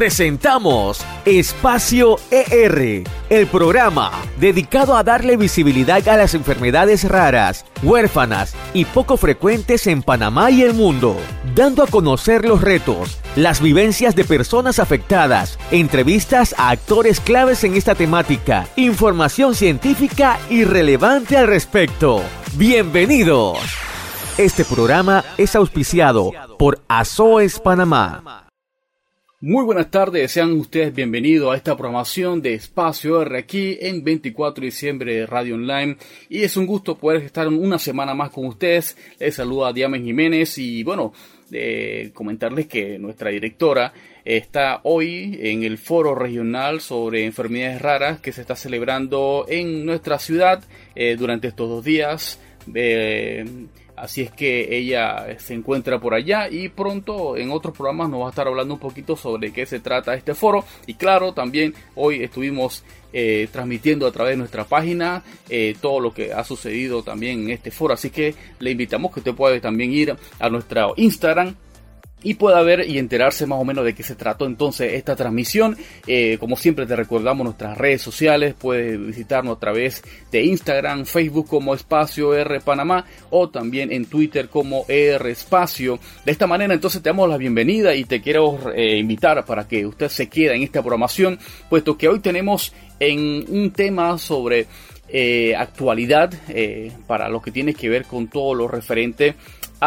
presentamos Espacio ER, el programa dedicado a darle visibilidad a las enfermedades raras, huérfanas y poco frecuentes en Panamá y el mundo, dando a conocer los retos, las vivencias de personas afectadas, entrevistas a actores claves en esta temática, información científica y relevante al respecto. Bienvenidos. Este programa es auspiciado por Azoes Panamá. Muy buenas tardes, sean ustedes bienvenidos a esta programación de Espacio R aquí en 24 de diciembre de Radio Online y es un gusto poder estar una semana más con ustedes. Les saluda Diamen Jiménez y bueno, comentarles que nuestra directora está hoy en el foro regional sobre enfermedades raras que se está celebrando en nuestra ciudad eh, durante estos dos días. Eh, Así es que ella se encuentra por allá y pronto en otros programas nos va a estar hablando un poquito sobre qué se trata este foro. Y claro, también hoy estuvimos eh, transmitiendo a través de nuestra página eh, todo lo que ha sucedido también en este foro. Así que le invitamos que usted pueda también ir a nuestro Instagram y pueda ver y enterarse más o menos de qué se trató entonces esta transmisión. Eh, como siempre te recordamos nuestras redes sociales, puedes visitarnos a través de Instagram, Facebook como Espacio R Panamá o también en Twitter como R Espacio. De esta manera entonces te damos la bienvenida y te quiero eh, invitar para que usted se quede en esta programación, puesto que hoy tenemos en un tema sobre eh, actualidad para lo que tiene que ver con todo lo referente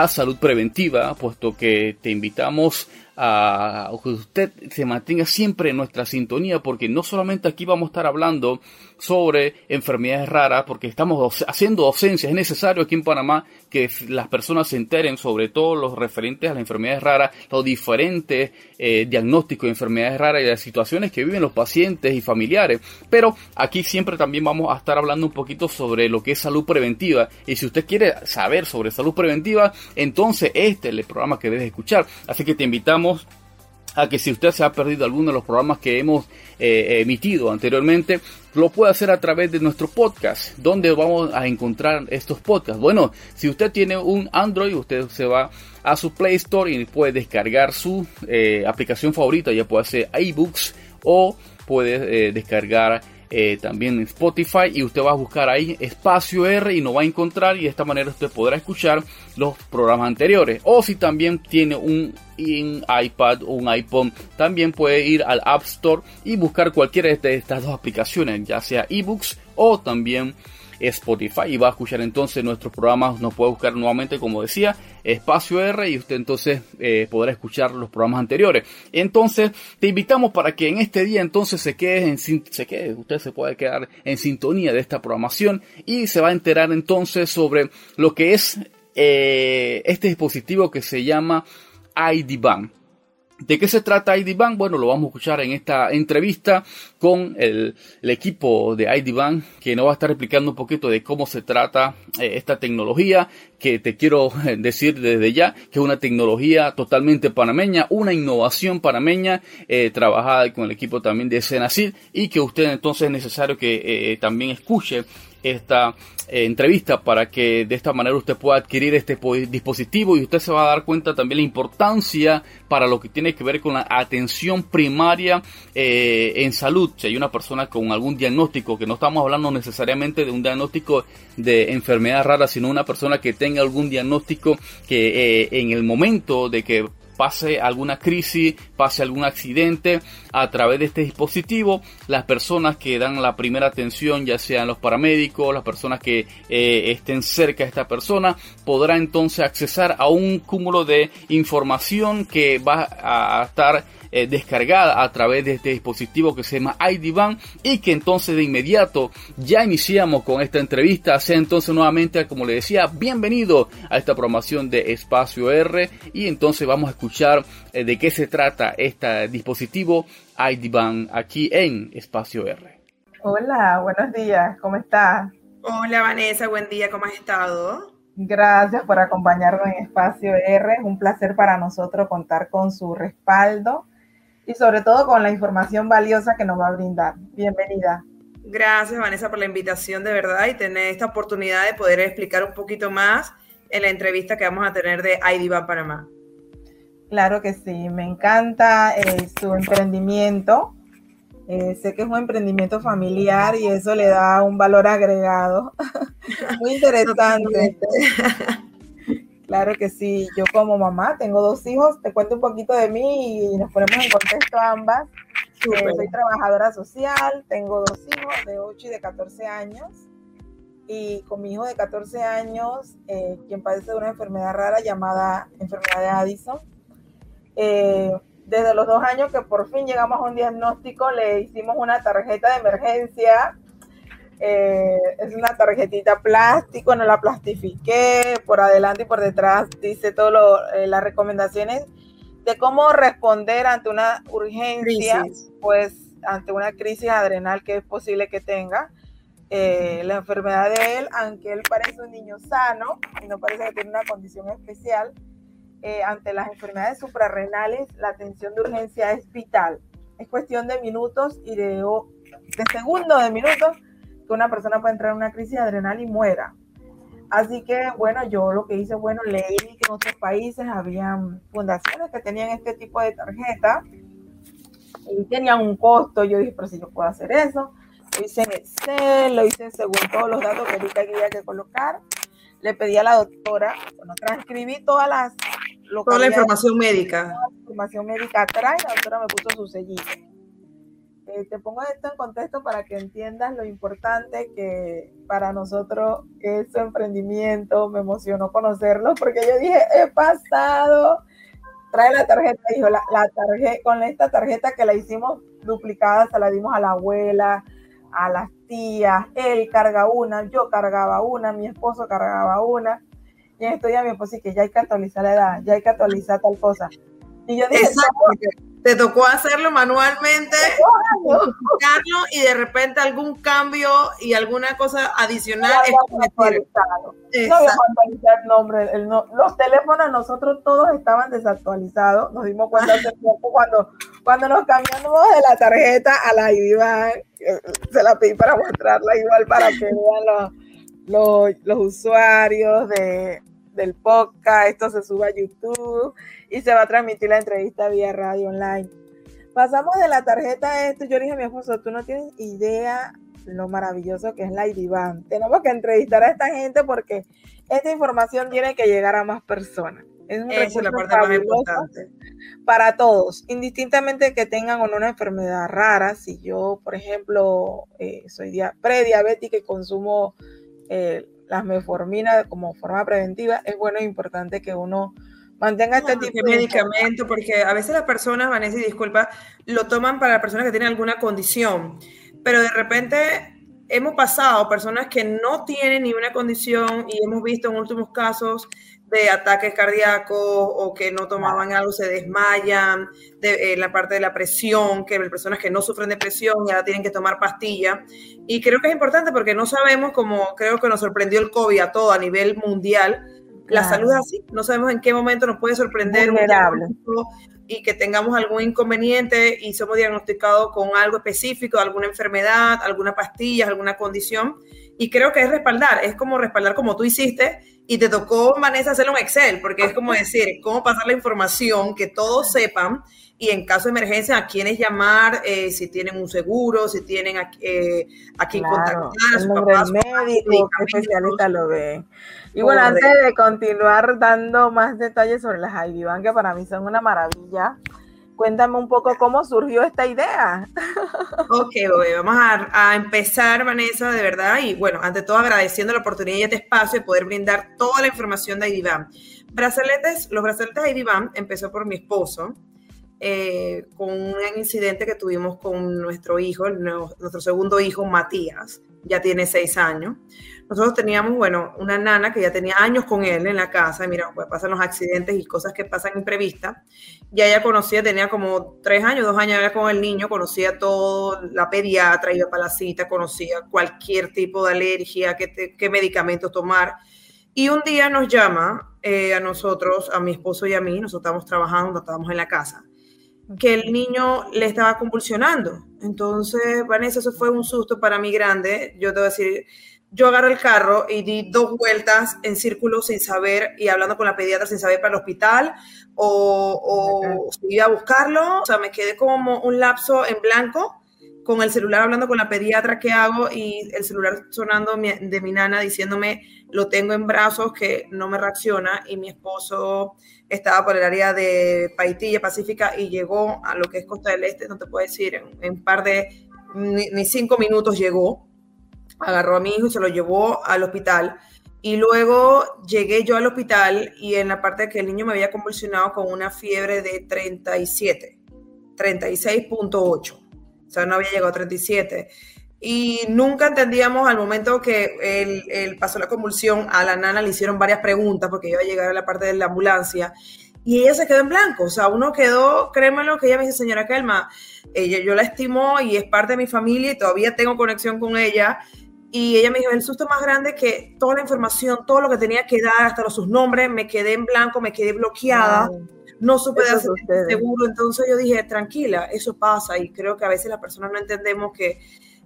salud preventiva, puesto que te invitamos a que usted se mantenga siempre en nuestra sintonía, porque no solamente aquí vamos a estar hablando sobre enfermedades raras, porque estamos haciendo docencia. Es necesario aquí en Panamá que las personas se enteren sobre todo los referentes a las enfermedades raras, los diferentes eh, diagnósticos de enfermedades raras y las situaciones que viven los pacientes y familiares. Pero aquí siempre también vamos a estar hablando un poquito sobre lo que es salud preventiva. Y si usted quiere saber sobre salud preventiva, entonces este es el programa que debes escuchar. Así que te invitamos a que si usted se ha perdido alguno de los programas que hemos eh, emitido anteriormente, lo puede hacer a través de nuestro podcast. ¿Dónde vamos a encontrar estos podcasts? Bueno, si usted tiene un Android, usted se va a su Play Store y puede descargar su eh, aplicación favorita, ya puede ser iBooks o puede eh, descargar eh, también en Spotify y usted va a buscar ahí espacio R y no va a encontrar y de esta manera usted podrá escuchar los programas anteriores. O si también tiene un, iPad o un iPhone también puede ir al App Store y buscar cualquiera de estas dos aplicaciones ya sea ebooks o también Spotify y va a escuchar entonces nuestros programas, nos puede buscar nuevamente como decía, espacio R y usted entonces eh, podrá escuchar los programas anteriores. Entonces te invitamos para que en este día entonces se quede, en, se quede, usted se puede quedar en sintonía de esta programación y se va a enterar entonces sobre lo que es eh, este dispositivo que se llama ID ¿De qué se trata ID Bueno, lo vamos a escuchar en esta entrevista con el, equipo de ID que nos va a estar explicando un poquito de cómo se trata eh, esta tecnología, que te quiero decir desde ya que es una tecnología totalmente panameña, una innovación panameña, eh, trabajada con el equipo también de Senacid, y que usted entonces es necesario que eh, también escuche esta eh, entrevista para que de esta manera usted pueda adquirir este dispositivo y usted se va a dar cuenta también la importancia para lo que tiene que ver con la atención primaria eh, en salud. Si hay una persona con algún diagnóstico, que no estamos hablando necesariamente de un diagnóstico de enfermedad rara, sino una persona que tenga algún diagnóstico que eh, en el momento de que pase alguna crisis, pase algún accidente, a través de este dispositivo, las personas que dan la primera atención, ya sean los paramédicos, las personas que eh, estén cerca de esta persona, podrá entonces accesar a un cúmulo de información que va a estar eh, descargada a través de este dispositivo que se llama IDBAN y que entonces de inmediato ya iniciamos con esta entrevista. Sea entonces nuevamente, como le decía, bienvenido a esta programación de Espacio R y entonces vamos a escuchar eh, de qué se trata este dispositivo IDBAN aquí en Espacio R. Hola, buenos días, ¿cómo estás? Hola Vanessa, buen día, ¿cómo has estado? Gracias por acompañarnos en Espacio R. Es un placer para nosotros contar con su respaldo y sobre todo con la información valiosa que nos va a brindar. Bienvenida. Gracias, Vanessa, por la invitación de verdad y tener esta oportunidad de poder explicar un poquito más en la entrevista que vamos a tener de IDBA Panamá. Claro que sí, me encanta eh, su emprendimiento. Eh, sé que es un emprendimiento familiar y eso le da un valor agregado. Muy interesante. claro que sí, yo como mamá tengo dos hijos, te cuento un poquito de mí y nos ponemos en contexto ambas. Eh, soy trabajadora social, tengo dos hijos de 8 y de 14 años. Y con mi hijo de 14 años, eh, quien padece de una enfermedad rara llamada enfermedad de Addison. Eh, desde los dos años que por fin llegamos a un diagnóstico, le hicimos una tarjeta de emergencia. Es una tarjetita plástico, no la plastifiqué, por adelante y por detrás dice todas las recomendaciones de cómo responder ante una urgencia, pues ante una crisis adrenal que es posible que tenga. Eh, la enfermedad de él, aunque él parece un niño sano y no parece que tiene una condición especial, eh, ante las enfermedades suprarrenales la atención de urgencia es vital. Es cuestión de minutos y de, de segundos de minutos que una persona puede entrar en una crisis adrenal y muera. Así que, bueno, yo lo que hice, bueno, leí que en otros países habían fundaciones que tenían este tipo de tarjeta y tenían un costo. Yo dije, pero si yo puedo hacer eso. Lo hice en Excel, lo hice según todos los datos que ahorita había que colocar. Le pedí a la doctora, bueno, transcribí todas las... Toda la información médica. La información médica atrás y la doctora me puso su sellito. Eh, te pongo esto en contexto para que entiendas lo importante que para nosotros es su emprendimiento. Me emocionó conocerlo porque yo dije, he pasado. Trae la tarjeta, dijo, la, la tarjeta, con esta tarjeta que la hicimos duplicada, se la dimos a la abuela, a las tías, él carga una, yo cargaba una, mi esposo cargaba una. Y en esto ya mi esposo que ya hay que actualizar la edad, ya hay que actualizar tal cosa. Y yo dije, te tocó hacerlo manualmente, y de repente algún cambio y alguna cosa adicional. No había actualizar nombre. los teléfonos nosotros todos estaban desactualizados. Nos dimos cuenta hace poco cuando, cuando nos cambiamos de la tarjeta a la IDIVAN. Se la pedí para mostrarla igual para que vean los, los usuarios de, del podcast, esto se sube a YouTube y se va a transmitir la entrevista vía radio online. Pasamos de la tarjeta a esto, yo le dije a mi esposo, tú no tienes idea lo maravilloso que es la IDIVAN. Tenemos que entrevistar a esta gente porque esta información tiene que llegar a más personas. Es un Esa es la parte más importante. Para todos, indistintamente que tengan o no una enfermedad rara. Si yo, por ejemplo, eh, soy prediabética y consumo eh, las meforminas como forma preventiva, es bueno e importante que uno mantenga este tipo de medicamento, porque a veces las personas, Vanessa, y disculpa, lo toman para personas que tienen alguna condición, pero de repente hemos pasado personas que no tienen ni una condición y hemos visto en últimos casos de ataques cardíacos o que no tomaban algo, se desmayan, de, eh, la parte de la presión, que personas que no sufren de presión ya tienen que tomar pastilla. Y creo que es importante porque no sabemos, como creo que nos sorprendió el COVID a todo a nivel mundial, la salud es así, no sabemos en qué momento nos puede sorprender y que tengamos algún inconveniente y somos diagnosticados con algo específico, alguna enfermedad, alguna pastilla, alguna condición. Y creo que es respaldar, es como respaldar como tú hiciste y te tocó, Vanessa, hacerlo en Excel, porque es como decir, cómo pasar la información, que todos sepan y en caso de emergencia a quiénes llamar, eh, si tienen un seguro, si tienen a, eh, a quién contactar, a su papá, médico, qué especialista lo ve. Y bueno, antes de continuar dando más detalles sobre las IDBAN, que para mí son una maravilla, cuéntame un poco cómo surgió esta idea. Ok, vamos a, empezar, Vanessa, de verdad, y bueno, ante todo agradeciendo la oportunidad y este espacio de poder brindar toda la información de IDBAN. Brazaletes, los brazaletes IDBAN empezó por mi esposo, eh, con un incidente que tuvimos con nuestro hijo, nuestro segundo hijo, Matías, ya tiene seis años. Nosotros teníamos, bueno, una nana que ya tenía años con él en la casa, mira, pues pasan los accidentes y cosas que pasan imprevistas. Ya ella conocía, tenía como tres años, dos años con el niño, conocía todo, la pediatra, iba para la cita, conocía cualquier tipo de alergia, qué, qué medicamentos tomar. Y un día nos llama eh, a nosotros, a mi esposo y a mí, nosotros estábamos trabajando, estábamos en la casa, que el niño le estaba convulsionando. Entonces, Vanessa, eso fue un susto para mí grande. Yo te voy a decir, yo agarro el carro y di dos vueltas en círculo sin saber y hablando con la pediatra sin saber para el hospital o, o si iba a buscarlo. O sea, me quedé como un lapso en blanco con el celular hablando con la pediatra que hago y el celular sonando de mi nana diciéndome lo tengo en brazos que no me reacciona y mi esposo estaba por el área de Paitilla Pacífica y llegó a lo que es Costa del Este, no te puedo decir, en un par de, ni, cinco minutos llegó, agarró a mi hijo y se lo llevó al hospital. Y luego llegué yo al hospital y en la parte de que el niño me había convulsionado con una fiebre de 37, 36.8 o sea, no había llegado a 37. Y nunca entendíamos al momento que él, pasó la convulsión, a la nana le hicieron varias preguntas porque iba a llegar a la parte de la ambulancia y ella se quedó en blanco. O sea, uno quedó, créemelo, que ella me dice, señora Kelma, ella, yo la estimo y es parte de mi familia y todavía tengo conexión con ella. Y ella me dijo, el susto más grande que toda la información, todo lo que tenía que dar, hasta los sus nombres, me quedé en blanco, me quedé bloqueada. No supe de hacer seguro, entonces yo dije, tranquila, eso pasa y creo que a veces las personas no entendemos que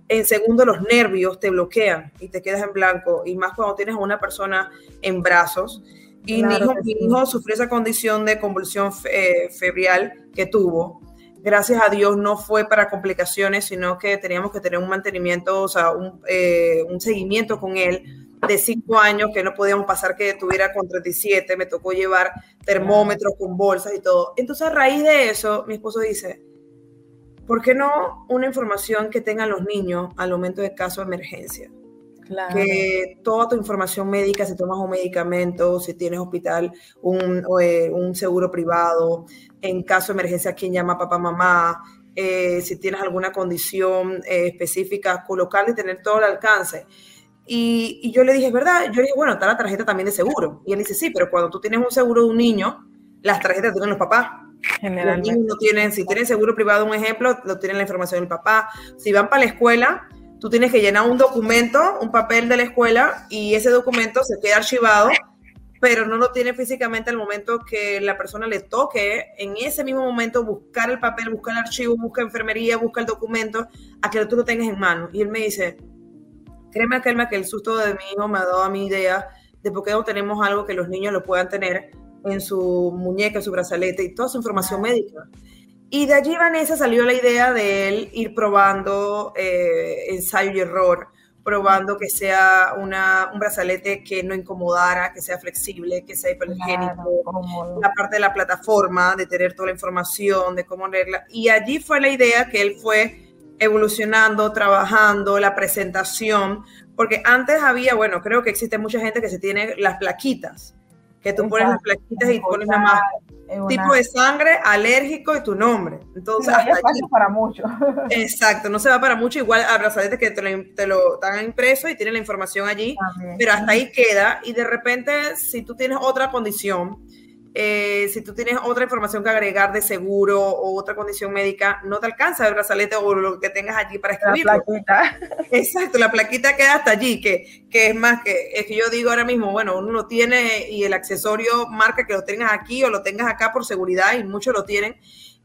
en segundo los nervios te bloquean y te quedas en blanco y más cuando tienes a una persona en brazos. Y mi, hijo, sufrió esa condición de convulsión eh, febrial que tuvo. Gracias a Dios no fue para complicaciones, sino que teníamos que tener un mantenimiento, o sea, un, eh, un seguimiento con él de cinco años que no podíamos pasar que tuviera con 37, me tocó llevar termómetros con bolsas y todo. Entonces a raíz de eso, mi esposo dice, ¿por qué no una información que tengan los niños al momento de caso de emergencia? Que toda tu información médica, si tomas un medicamento, si tienes hospital, un, eh, un seguro privado, en caso de emergencia, quién llama papá, mamá, eh, si tienes alguna condición eh, específica, colocarle y tener todo el alcance. Y, yo le dije, ¿verdad? Yo le dije, bueno, está la tarjeta también de seguro. Y él dice, sí, pero cuando tú tienes un seguro de un niño, las tarjetas tienen los papás. Los niños no tienen, si tienen seguro privado, un ejemplo, lo tienen la información del papá. Si van para la escuela, tú tienes que llenar un documento, un papel de la escuela, y ese documento se queda archivado, pero no lo tiene físicamente al momento que la persona le toque, en ese mismo momento, buscar el papel, buscar el archivo, buscar enfermería, buscar el documento, a que tú lo tengas en mano. Y él me dice, Créeme, Kelma, que el susto de mi hijo me ha dado a mi idea de por qué no tenemos algo que los niños lo puedan tener en su muñeca, en su brazalete y toda su información médica. Y de allí, Vanessa, salió la idea de él ir probando eh, ensayo y error, probando que sea una, un brazalete que no incomodara, que sea flexible, que sea hipergénico, la parte de la plataforma, de tener toda la información, de cómo leerla. Y allí fue la idea que él fue evolucionando, trabajando, la presentación, porque antes había, bueno, creo que existe mucha gente que se tiene las plaquitas, que tú pones las plaquitas y pones nada más tipo de sangre, alérgico y tu nombre. Entonces, no, hasta para mucho. Exacto, no se va para mucho, igual a brazaletes que te lo, te lo dan impreso y tienen la información allí, pero hasta ahí queda y de repente si tú tienes otra condición, eh, si tú tienes otra información que agregar de seguro o otra condición médica, no te alcanza el brazalete o lo que tengas allí para escribir. La plaquita. Exacto, la plaquita queda hasta allí, que, que es más que, es que yo digo ahora mismo, bueno, uno lo tiene y el accesorio marca que lo tengas aquí o lo tengas acá por seguridad y muchos lo tienen.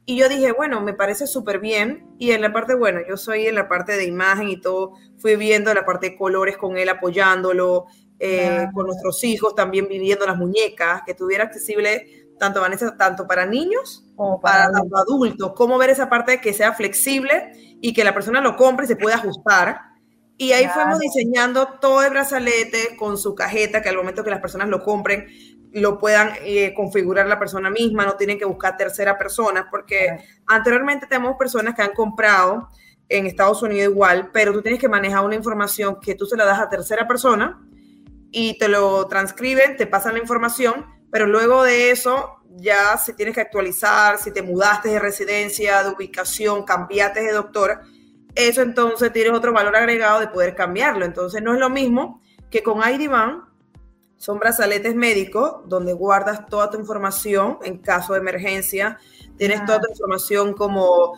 Y yo dije, bueno, me parece súper bien. Y en la parte, bueno, yo soy en la parte de imagen y todo, fui viendo la parte de colores con él, apoyándolo, eh, con nuestros hijos, también viviendo las muñecas, que tuviera accesible tanto, Vanessa, tanto para niños como para, adultos, cómo ver esa parte que sea flexible y que la persona lo compre y se pueda ajustar. Y ahí fuimos diseñando todo el brazalete con su cajeta, que al momento que las personas lo compren, lo puedan eh, configurar la persona misma, no tienen que buscar tercera persona, porque anteriormente tenemos personas que han comprado en Estados Unidos igual, pero tú tienes que manejar una información que tú se la das a tercera persona y te lo transcriben, te pasan la información, pero luego de eso ya si tienes que actualizar, si te mudaste de residencia, de ubicación, cambiaste de doctor, eso entonces tienes otro valor agregado de poder cambiarlo. Entonces no es lo mismo que con IDBAN, son brazaletes médicos donde guardas toda tu información en caso de emergencia. Tienes toda tu información como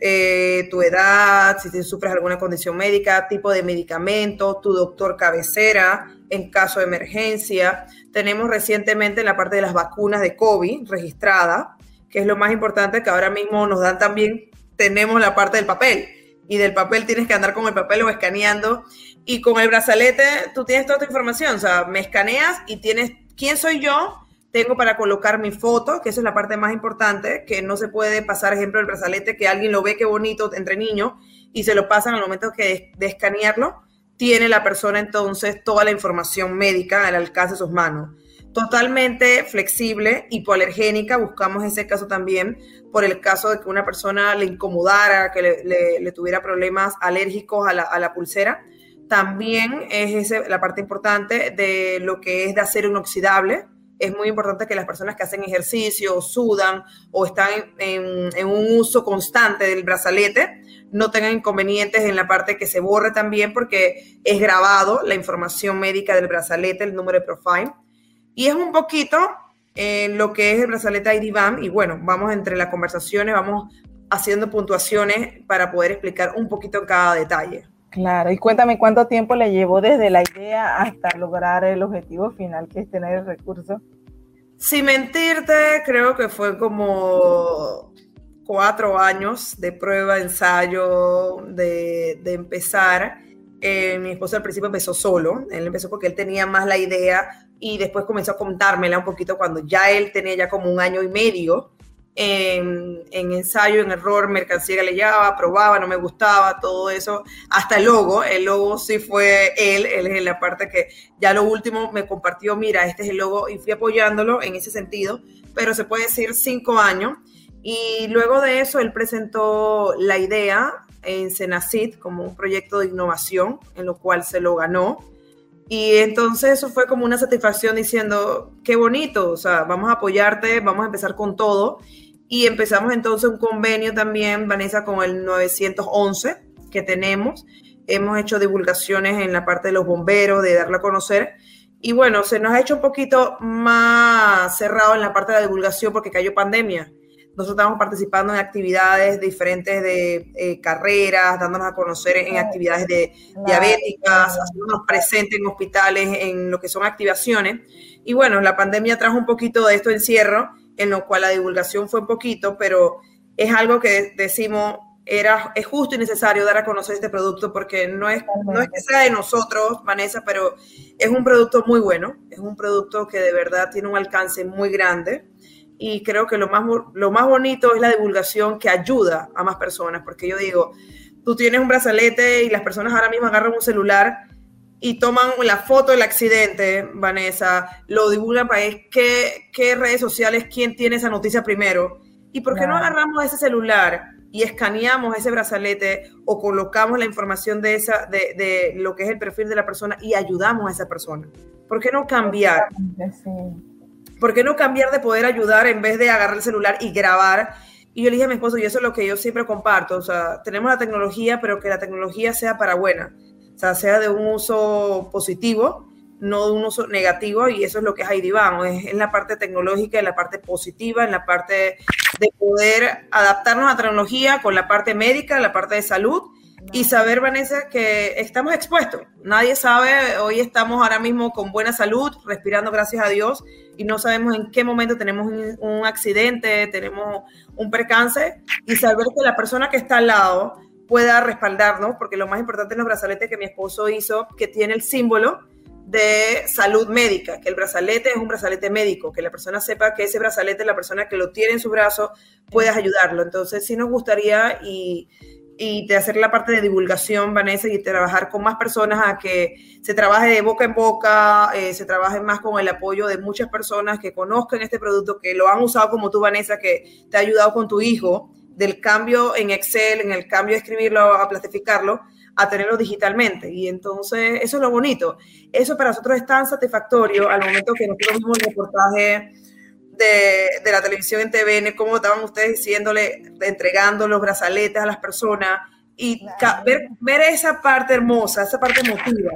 eh, tu edad, si sufres alguna condición médica, tipo de medicamento, tu doctor cabecera en caso de emergencia. Tenemos recientemente la parte de las vacunas de COVID registrada, que es lo más importante que ahora mismo nos dan también, tenemos la parte del papel. y del papel tienes que andar con el papel o escaneando. Y con el brazalete tú tienes toda tu información, o sea, me escaneas y tienes quién soy yo, tengo para colocar mi foto, que esa es la parte más importante, que no se puede pasar, ejemplo, el brazalete, que alguien lo ve qué bonito entre niños y se lo pasan al momento que de, escanearlo, tiene la persona entonces toda la información médica al alcance de sus manos. Totalmente flexible, hipoalergénica, buscamos ese caso también por el caso de que una persona le incomodara, que le, tuviera problemas alérgicos a la, pulsera. También es la parte importante de lo que es de acero inoxidable, es muy importante que las personas que hacen ejercicio, sudan o están en, un uso constante del brazalete no tengan inconvenientes en la parte que se borre también porque es grabado la información médica del brazalete, el número de profile. Y es un poquito eh, lo que es el brazalete IDBAM y bueno, vamos entre las conversaciones, vamos haciendo puntuaciones para poder explicar un poquito cada detalle. Claro, y cuéntame cuánto tiempo le llevó desde la idea hasta lograr el objetivo final, que es tener el recurso. Sin mentirte, creo que fue como cuatro años de prueba, ensayo, de, empezar. Eh, mi esposo al principio empezó solo, él empezó porque él tenía más la idea y después comenzó a contármela un poquito cuando ya él tenía ya como un año y medio en, ensayo, en error, mercancía que le llevaba, probaba, no me gustaba, todo eso, hasta el logo, el logo sí fue él, él es la parte que ya lo último me compartió, mira, este es el logo y fui apoyándolo en ese sentido, pero se puede decir cinco años. Y luego de eso, él presentó la idea en Senacid como un proyecto de innovación, en lo cual se lo ganó. Y entonces eso fue como una satisfacción diciendo, qué bonito, o sea, vamos a apoyarte, vamos a empezar con todo. Y empezamos entonces un convenio también, Vanessa, con el 911 que tenemos. Hemos hecho divulgaciones en la parte de los bomberos, de darlo a conocer. Y bueno, se nos ha hecho un poquito más cerrado en la parte de la divulgación porque cayó pandemia. Nosotros estamos participando en actividades diferentes de eh, carreras, dándonos a conocer en actividades de diabéticas, haciéndonos presentes en hospitales, en lo que son activaciones. Y bueno, la pandemia trajo un poquito de esto encierro en lo cual la divulgación fue un poquito, pero es algo que decimos, era, es justo y necesario dar a conocer este producto porque no es, no es que sea de nosotros, Vanessa, pero es un producto muy bueno, es un producto que de verdad tiene un alcance muy grande y creo que lo más, lo más bonito es la divulgación que ayuda a más personas, porque yo digo, tú tienes un brazalete y las personas ahora mismo agarran un celular y toman la foto del accidente, Vanessa, lo divulgan para ver qué, qué redes sociales, quién tiene esa noticia primero. ¿Y por qué no agarramos ese celular y escaneamos ese brazalete o colocamos la información de, esa, de, de, lo que es el perfil de la persona y ayudamos a esa persona? ¿Por qué no cambiar? ¿Por qué no cambiar de poder ayudar en vez de agarrar el celular y grabar? Y yo le dije a mi esposo, y eso es lo que yo siempre comparto, o sea, tenemos la tecnología, pero que la tecnología sea para buena sea, sea de un uso positivo, no de un uso negativo, y eso es lo que es IDBAN, es en la parte tecnológica, en la parte positiva, en la parte de poder adaptarnos a tecnología con la parte médica, la parte de salud, y saber, Vanessa, que estamos expuestos. Nadie sabe, hoy estamos ahora mismo con buena salud, respirando gracias a Dios, y no sabemos en qué momento tenemos un, accidente, tenemos un percance, y saber que la persona que está al lado pueda respaldarnos, porque lo más importante es los brazaletes que mi esposo hizo, que tiene el símbolo de salud médica, que el brazalete es un brazalete médico, que la persona sepa que ese brazalete, la persona que lo tiene en su brazo, puedas ayudarlo. Entonces, sí nos gustaría y, y de hacer la parte de divulgación, Vanessa, y trabajar con más personas a que se trabaje de boca en boca, eh, se trabaje más con el apoyo de muchas personas que conozcan este producto, que lo han usado como tú, Vanessa, que te ha ayudado con tu hijo del cambio en Excel, en el cambio de escribirlo a plastificarlo, a tenerlo digitalmente. Y entonces, eso es lo bonito. Eso para nosotros es tan satisfactorio al momento que nosotros vimos el reportaje de, de, la televisión en TVN, cómo estaban ustedes diciéndole, entregando los brazaletes a las personas y ver, ver esa parte hermosa, esa parte emotiva,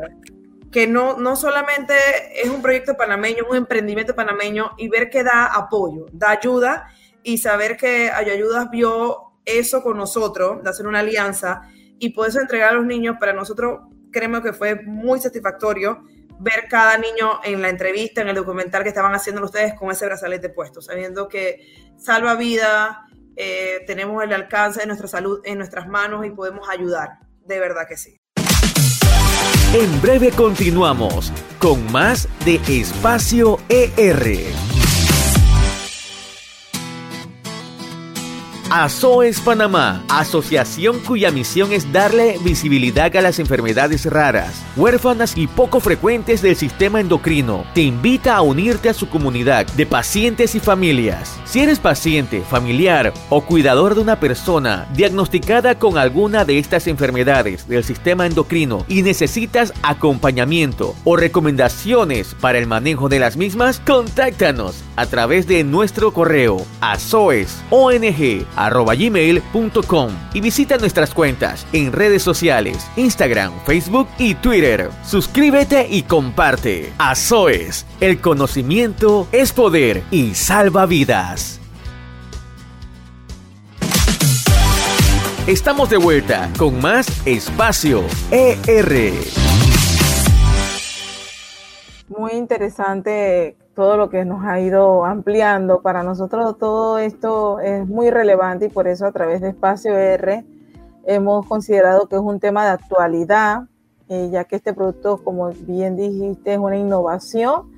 que no, no solamente es un proyecto panameño, un emprendimiento panameño y ver que da apoyo, da ayuda y saber que Ayayudas vio eso con nosotros, de hacer una alianza y poder entregar a los niños, para nosotros créeme que fue muy satisfactorio ver cada niño en la entrevista, en el documental que estaban haciendo ustedes con ese brazalete puesto, sabiendo que salva vida, eh, tenemos el alcance de nuestra salud en nuestras manos y podemos ayudar. De verdad que sí. En breve continuamos con más de Espacio ER. ASOES Panamá, asociación cuya misión es darle visibilidad a las enfermedades raras, huérfanas y poco frecuentes del sistema endocrino, te invita a unirte a su comunidad de pacientes y familias. Si eres paciente, familiar o cuidador de una persona diagnosticada con alguna de estas enfermedades del sistema endocrino y necesitas acompañamiento o recomendaciones para el manejo de las mismas, contáctanos a través de nuestro correo asoesong.gmail.com y visita nuestras cuentas en redes sociales, Instagram, Facebook y Twitter. Suscríbete y comparte. ASOES, el conocimiento es poder y salva vidas. Estamos de vuelta con más Espacio ER. Muy interesante todo lo que nos ha ido ampliando. Para nosotros todo esto es muy relevante y por eso a través de Espacio R hemos considerado que es un tema de actualidad, eh, ya que este producto, como bien dijiste, es una innovación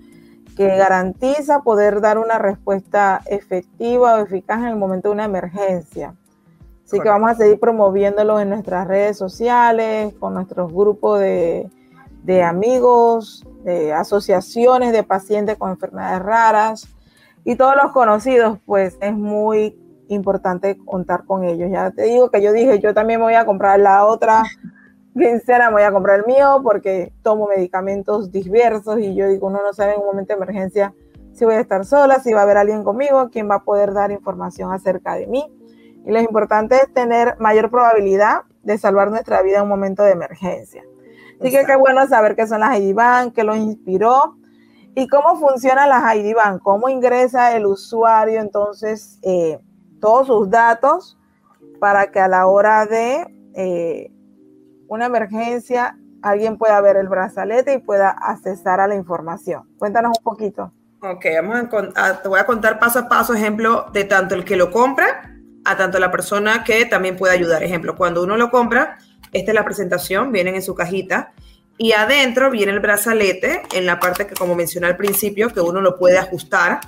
que garantiza poder dar una respuesta efectiva o eficaz en el momento de una emergencia. Así que vamos a seguir promoviéndolo en nuestras redes sociales, con nuestros grupos de, de amigos, de asociaciones de pacientes con enfermedades raras y todos los conocidos, pues es muy importante contar con ellos. Ya te digo que yo dije, yo también me voy a comprar la otra quincena, me voy a comprar el mío porque tomo medicamentos diversos y yo digo, uno no sabe en un momento de emergencia si voy a estar sola, si va a haber alguien conmigo, quien va a poder dar información acerca de mí. Y lo importante es tener mayor probabilidad de salvar nuestra vida en un momento de emergencia. Así que qué bueno saber qué son las ID Bank, qué lo inspiró y cómo funcionan las ID Bank, cómo ingresa el usuario entonces eh, todos sus datos para que a la hora de eh, una emergencia alguien pueda ver el brazalete y pueda accesar a la información. Cuéntanos un poquito. Ok, vamos a, te voy a contar paso a paso ejemplo de tanto el que lo compra a tanto la persona que también puede ayudar. Ejemplo, cuando uno lo compra, esta es la presentación, vienen en su cajita. Y adentro viene el brazalete en la parte que, como mencioné al principio, que uno lo puede ajustar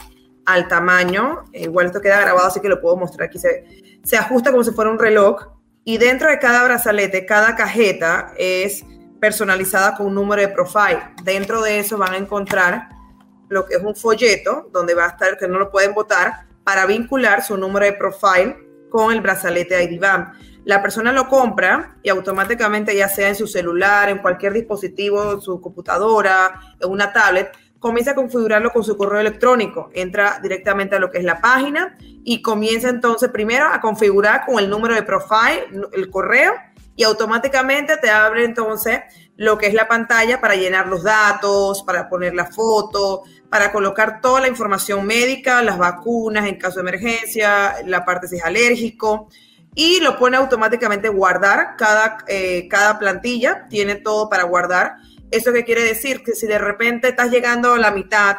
al tamaño. Igual esto queda grabado, así que lo puedo mostrar aquí. Se, se ajusta como si fuera un reloj. Y dentro de cada brazalete, cada cajeta es personalizada con un número de profile. Dentro de eso van a encontrar lo que es un folleto donde va a estar, que no lo pueden botar, para vincular su número de profile con el brazalete IDBAM la persona lo compra y automáticamente, ya sea en su celular, en cualquier dispositivo, en su computadora, en una tablet, comienza a configurarlo con su correo electrónico. Entra directamente a lo que es la página y comienza entonces primero a configurar con el número de profile, el correo, y automáticamente te abre entonces lo que es la pantalla para llenar los datos, para poner la foto, para colocar toda la información médica, las vacunas en caso de emergencia, la parte si es alérgico y lo pone automáticamente guardar. Cada, eh, cada plantilla tiene todo para guardar. ¿Eso qué quiere decir? Que si de repente estás llegando a la mitad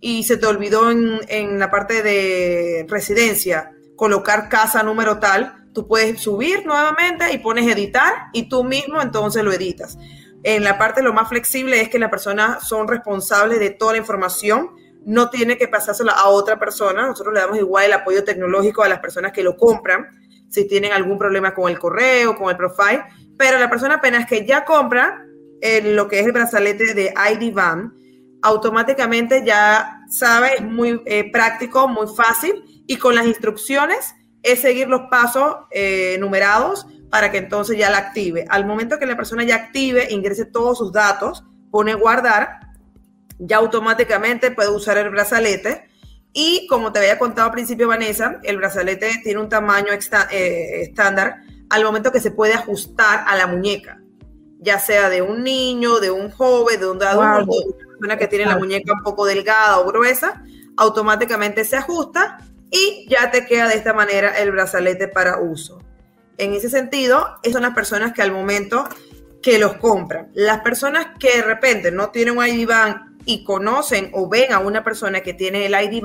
y se te olvidó en, en la parte de residencia colocar casa número tal, tú puedes subir nuevamente y pones editar y tú mismo entonces lo editas. En la parte lo más flexible es que las personas son responsables de toda la información, no tiene que pasársela a otra persona, nosotros le damos igual el apoyo tecnológico a las personas que lo compran, si tienen algún problema con el correo, con el profile, pero la persona apenas que ya compra eh, lo que es el brazalete de ID Van, automáticamente ya sabe, es muy eh, práctico, muy fácil y con las instrucciones es seguir los pasos eh, numerados para que entonces ya la active. Al momento que la persona ya active, ingrese todos sus datos, pone guardar, ya automáticamente puede usar el brazalete y como te había contado al principio, Vanessa, el brazalete tiene un tamaño eh, estándar al momento que se puede ajustar a la muñeca, ya sea de un niño, de un joven, de un adulto, de una persona que tiene la muñeca un poco delgada o gruesa, automáticamente se ajusta y ya te queda de esta manera el brazalete para uso. En ese sentido, esas son las personas que al momento que los compran. Las personas que de repente no tienen un ID y conocen o ven a una persona que tiene el ID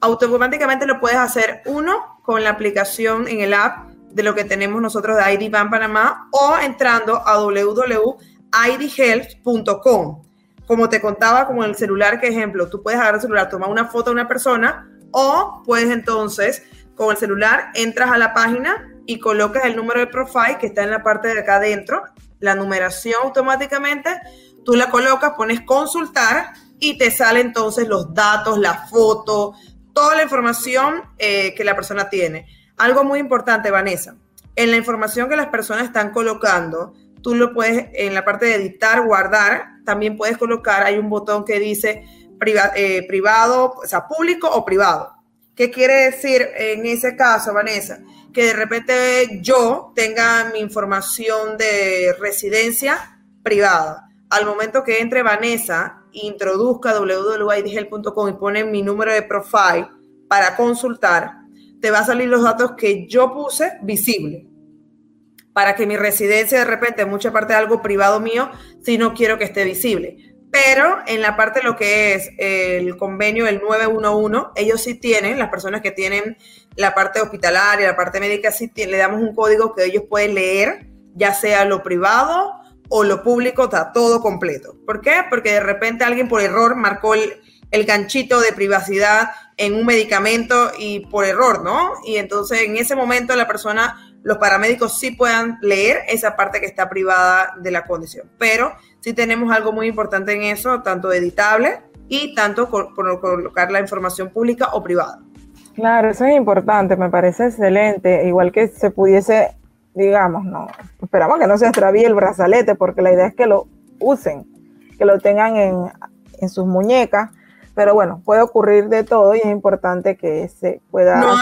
automáticamente lo puedes hacer uno con la aplicación en el app de lo que tenemos nosotros de ID Bank Panamá o entrando a www.idhealth.com. Como te contaba, como en el celular, que ejemplo, tú puedes agarrar el celular, tomar una foto de una persona o puedes entonces con el celular entras a la página y colocas el número de profile que está en la parte de acá adentro, la numeración automáticamente, tú la colocas, pones consultar y te sale entonces los datos, la foto, toda la información eh, que la persona tiene. Algo muy importante, Vanessa, en la información que las personas están colocando, tú lo puedes, en la parte de editar, guardar, también puedes colocar, hay un botón que dice eh, privado, o sea, público o privado. ¿Qué quiere decir en ese caso, Vanessa? Que de repente yo tenga mi información de residencia privada. Al momento que entre Vanessa, introduzca www.idgel.com y pone mi número de profile para consultar, te va a salir los datos que yo puse visible. Para que mi residencia de repente, mucha parte de algo privado mío, si no quiero que esté visible pero en la parte de lo que es el convenio del 911, ellos sí tienen, las personas que tienen la parte hospitalaria, la parte médica, sí le damos un código que ellos pueden leer, ya sea lo privado o lo público, está todo completo. ¿Por qué? Porque de repente alguien por error marcó el, el ganchito de privacidad en un medicamento y por error, ¿no? Y entonces en ese momento la persona los paramédicos sí puedan leer esa parte que está privada de la condición. Pero sí tenemos algo muy importante en eso, tanto editable y tanto por, colocar la información pública o privada. Claro, eso es importante, me parece excelente. Igual que se pudiese, digamos, no, esperamos que no se extravíe el brazalete, porque la idea es que lo usen, que lo tengan en, en sus muñecas pero bueno, puede ocurrir de todo y es importante que se pueda... Nos,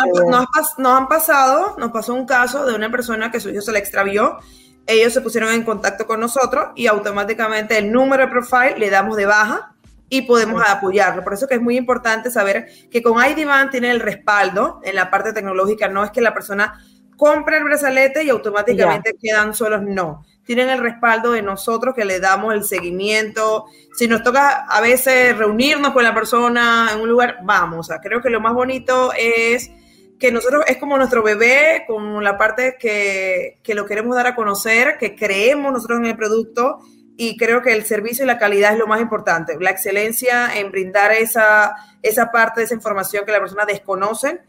han pasado, nos pasó un caso de una persona que su hijo se le extravió, ellos se pusieron en contacto con nosotros y automáticamente el número de profile le damos de baja y podemos apoyarlo. Por eso que es muy importante saber que con IDVAN tiene el respaldo en la parte tecnológica, no es que la persona compra el brazalete y automáticamente quedan solos, no tienen el respaldo de nosotros que le damos el seguimiento. Si nos toca a veces reunirnos con la persona en un lugar, vamos. O creo que lo más bonito es que nosotros es como nuestro bebé, como la parte que, que lo queremos dar a conocer, que creemos nosotros en el producto y creo que el servicio y la calidad es lo más importante. La excelencia en brindar esa, esa parte de esa información que la persona desconoce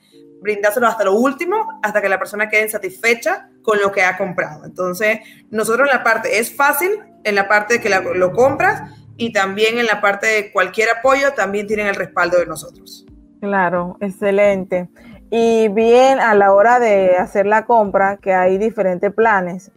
brindárselo hasta lo último, hasta que la persona quede satisfecha con lo que ha comprado. Entonces, nosotros en la parte, es fácil, en la parte de que lo compras y también en la parte de cualquier apoyo, también tienen el respaldo de nosotros. Claro, excelente. Y bien, a la hora de hacer la compra, que hay diferentes planes.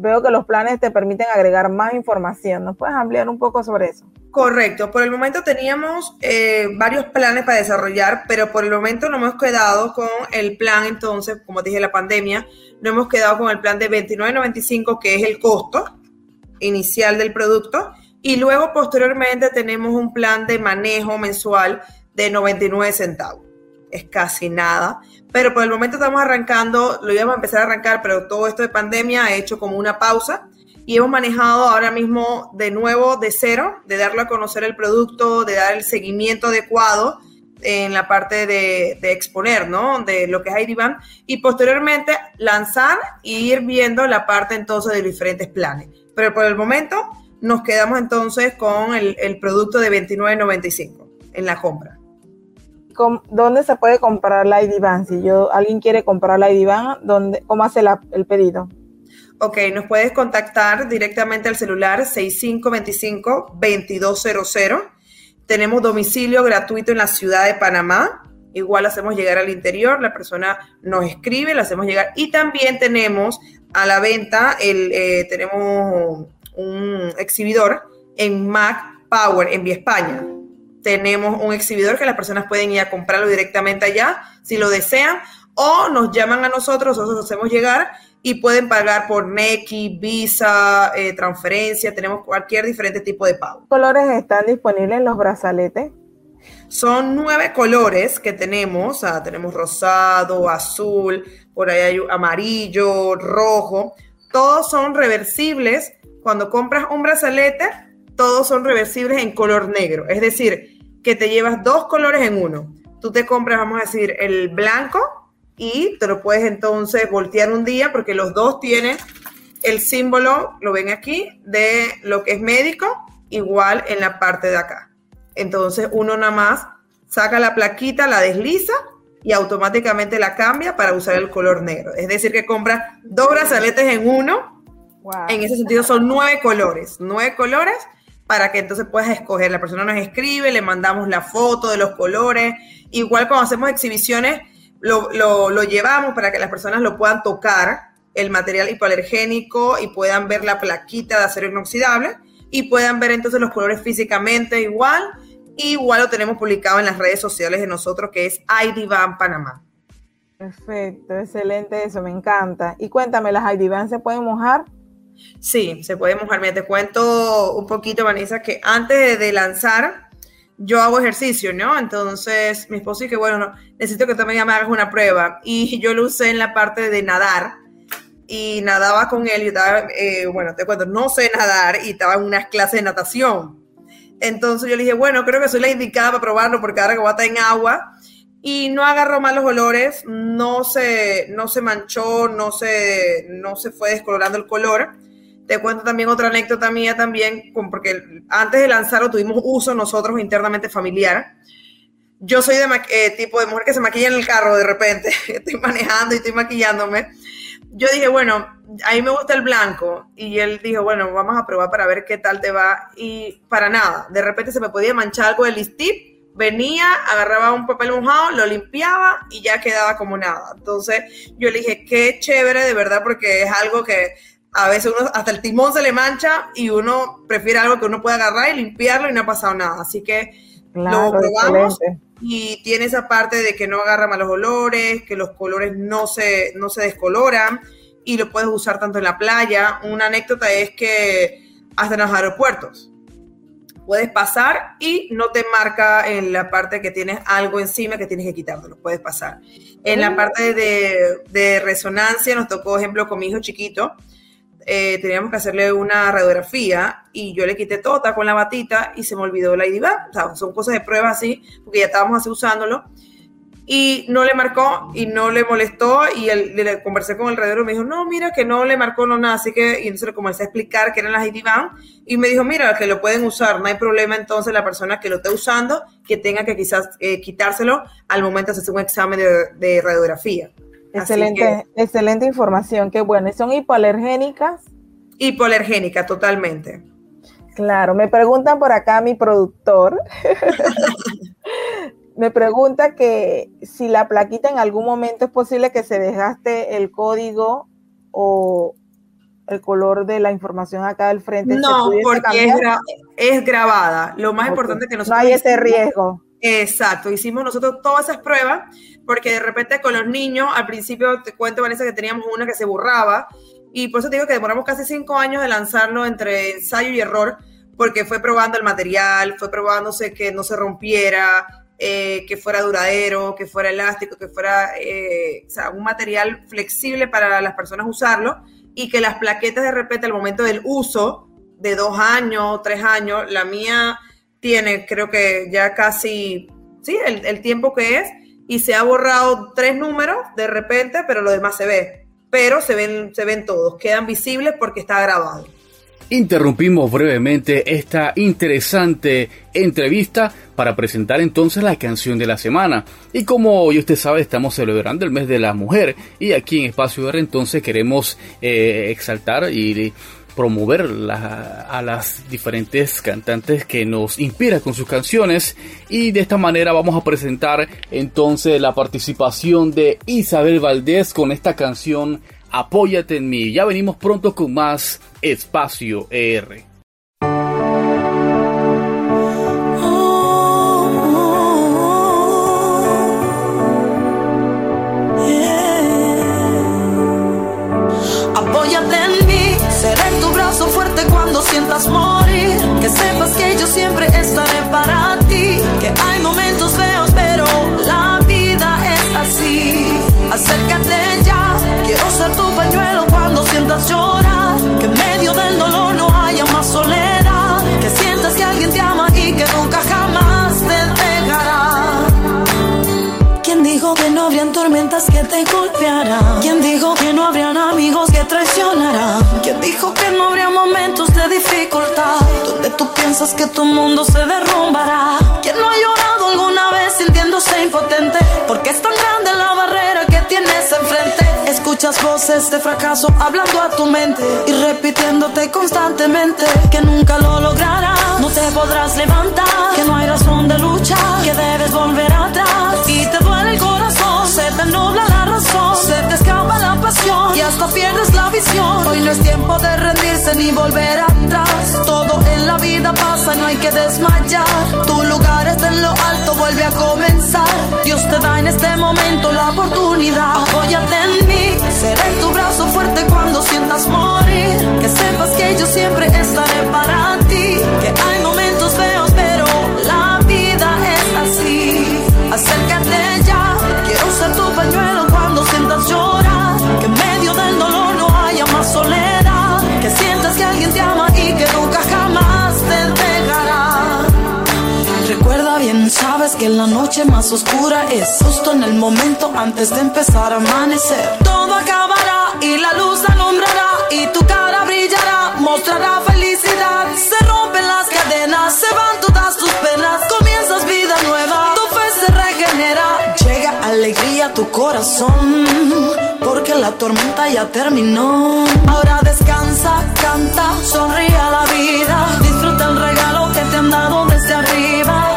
Veo que los planes te permiten agregar más información. ¿Nos puedes ampliar un poco sobre eso? Correcto, por el momento teníamos eh, varios planes para desarrollar, pero por el momento no hemos quedado con el plan, entonces, como dije, la pandemia, no hemos quedado con el plan de 29.95, que es el costo inicial del producto, y luego posteriormente tenemos un plan de manejo mensual de 99 centavos. Es casi nada, pero por el momento estamos arrancando, lo íbamos a empezar a arrancar, pero todo esto de pandemia ha hecho como una pausa y hemos manejado ahora mismo de nuevo de cero, de darle a conocer el producto, de dar el seguimiento adecuado en la parte de, exponer, ¿no? De lo que es IDBAN y posteriormente lanzar e ir viendo la parte entonces de diferentes planes. Pero por el momento nos quedamos entonces con el, producto de 29.95 en la compra. ¿Dónde se puede comprar la IDBAN? Si yo, alguien quiere comprar la IDBAN, ¿dónde, ¿cómo hace el pedido? Ok, nos puedes contactar directamente al celular 6525-2200. Tenemos domicilio gratuito en la ciudad de Panamá. Igual hacemos llegar al interior, la persona nos escribe, la hacemos llegar. Y también tenemos a la venta, el, eh, tenemos un exhibidor en Mac Power, en Vía España. Tenemos un exhibidor que las personas pueden ir a comprarlo directamente allá si lo desean o nos llaman a nosotros, nosotros hacemos llegar y pueden pagar por Nequi, Visa, eh, transferencia, tenemos cualquier diferente tipo de pago. ¿Qué colores están disponibles en los brazaletes? Son nueve colores que tenemos, tenemos rosado, azul, por ahí hay amarillo, rojo, todos son reversibles. Cuando compras un brazalete, todos son reversibles en color negro, es decir, que te llevas dos colores en uno. tú te compras, vamos a decir, el blanco y te lo puedes entonces voltear un día porque los dos tienen el símbolo, lo ven aquí, de lo que es médico, igual en la parte de acá. Entonces uno nada más saca la plaquita, la desliza y automáticamente la cambia para usar el color negro. Es decir, que compra dos brazaletes en uno. En ese sentido son nueve colores, nueve colores para que entonces puedas escoger. La persona nos escribe, le mandamos la foto de los colores. Igual cuando hacemos exhibiciones, lo, lo llevamos para que las personas lo puedan tocar, el material hipoalergénico, y puedan ver la plaquita de acero inoxidable y puedan ver entonces los colores físicamente igual Igual lo tenemos publicado en las redes sociales de nosotros, que es ID Van Panamá. Perfecto, excelente eso, me encanta. Y cuéntame, ¿las ID Van se pueden mojar? Sí, se pueden mojar. Mira, te cuento un poquito, Vanessa, que antes de lanzar, yo hago ejercicio, ¿no? Entonces, mi esposo dice, bueno, no, necesito que también me hagas una prueba. Y yo lo usé en la parte de nadar. Y nadaba con él. Y estaba, eh, bueno, te cuento, no sé nadar y estaba en unas clases de natación. Entonces yo le dije, bueno, creo que soy la indicada para probarlo porque ahora que va a estar en agua y no agarró malos olores, no se, no se manchó, no se, no se fue descolorando el color. Te cuento también otra anécdota mía también, porque antes de lanzarlo tuvimos uso nosotros internamente familiar. Yo soy de eh, tipo de mujer que se maquilla en el carro de repente, estoy manejando y estoy maquillándome yo dije, bueno, a mí me gusta el blanco. Y él dijo, bueno, vamos a probar para ver qué tal te va. Y para nada, de repente se me podía manchar algo de listip. Venía, agarraba un papel mojado, lo limpiaba y ya quedaba como nada. Entonces yo le dije, qué chévere de verdad, porque es algo que a veces uno, hasta el timón se le mancha y uno prefiere algo que uno pueda agarrar y limpiarlo y no ha pasado nada. Así que lo probamos. y tiene esa parte de que no agarra malos olores, que los colores no se, no se descoloran y lo puedes usar tanto en la playa. Una anécdota es que hasta en los aeropuertos puedes pasar y no te marca en la parte que tienes algo encima que tienes que quitártelo, puedes pasar. En la parte de, de resonancia nos tocó, ejemplo, con mi hijo chiquito, eh, teníamos que hacerle una radiografía y yo le quité tota con la batita y se me olvidó la ID O sea, son cosas de prueba así, porque ya estábamos así usándolo. Y no le marcó y no le molestó y le, conversé con el radiólogo y me dijo, no, mira que no le marcó no nada, así que y entonces le comencé a explicar que eran las ID y me dijo, mira, que lo pueden usar, no hay problema entonces la persona que lo esté usando que tenga que quizás eh, quitárselo al momento de hacer un examen de radiografía. Excelente, excelente información, qué bueno. ¿Son hipoalergénicas? Hipoalergénica, totalmente. Claro, me preguntan por acá mi productor. me pregunta que si la plaquita en algún momento es posible que se desgaste el código o el color de la información acá del frente. No, porque es, grabada. Lo más importante que nosotros... No hay ese riesgo. Exacto, hicimos nosotros todas esas pruebas porque de repente con los niños, al principio te cuento, Vanessa, que teníamos una que se borraba y por eso te digo que demoramos casi cinco años de lanzarlo entre ensayo y error porque fue probando el material, fue probándose que no se rompiera, eh, que fuera duradero, que fuera elástico, que fuera eh, un material flexible para las personas usarlo y que las plaquetas de repente al momento del uso de dos años, tres años, la mía tiene creo que ya casi, sí, el, tiempo que es, y se ha borrado tres números de repente, pero lo demás se ve. Pero se ven, se ven todos, quedan visibles porque está grabado. Interrumpimos brevemente esta interesante entrevista para presentar entonces la canción de la semana. Y como hoy usted sabe, estamos celebrando el mes de la mujer y aquí en Espacio R entonces queremos eh, exaltar y promover a las diferentes cantantes que nos inspira con sus canciones y de esta manera vamos a presentar entonces la participación de Isabel Valdés con esta canción Apóyate en mí. Ya venimos pronto con más Espacio ER. Sientas morir, que sepas que yo siempre estaré para ti, que hay momentos feos, pero la vida es así. Acércate ya, quiero ser tu pañuelo cuando sientas llorar, que en medio del dolor no haya más soledad, que sientas que alguien te ama sientas que te golpearán? ¿Quién dijo que no habrían amigos que traicionarán? ¿Quién dijo que no habría momentos de dificultad? Donde tú piensas que tu mundo se derrumbará. ¿Quién no ha llorado alguna vez sintiéndose impotente? Porque es tan grande la barrera que. Escuchas voces de fracaso hablando a tu mente y repitiéndote constantemente que nunca lo lograrás. No te podrás levantar, que no hay razón de luchar, que debes volver atrás y te duele el corazón, se te nubla la razón, y hasta pierdes la visión. Hoy no es tiempo de rendirse ni volver atrás. Todo en la vida pasa, no hay que desmayar. Tu lugar está en lo alto, vuelve a comenzar. Dios te da en este momento la oportunidad. Apóyate en mí, seré tu brazo fuerte cuando sientas morir. Que sepas que yo siempre estaré para ti. Que hay momentos sabes que la noche más oscura es justo en el momento antes de empezar a amanecer. Todo acabará y la luz alumbrará y tu cara brillará, mostrará felicidad. Se rompen las cadenas, se van todas tus penas, comienzas vida nueva, tu fe se regenera. Llega alegría a tu corazón, porque la tormenta ya terminó. Ahora descansa, canta, sonríe a la vida, disfruta el regalo que te han dado desde arriba.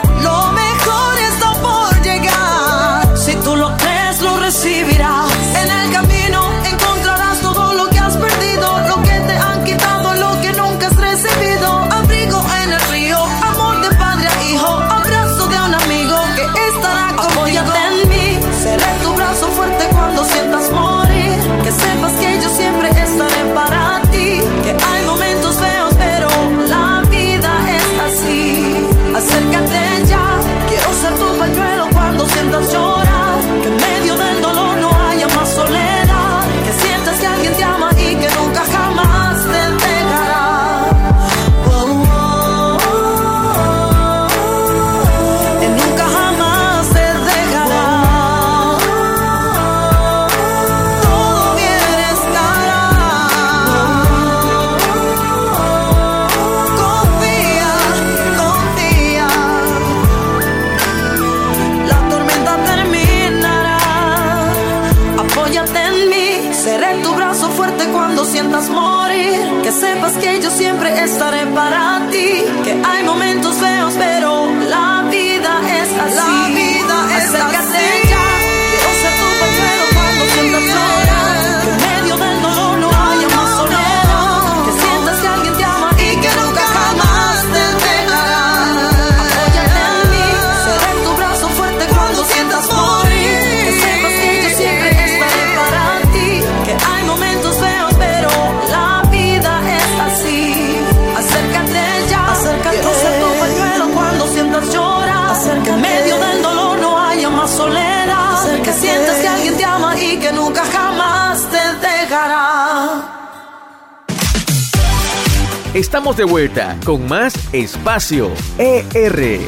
Con más Espacio ER.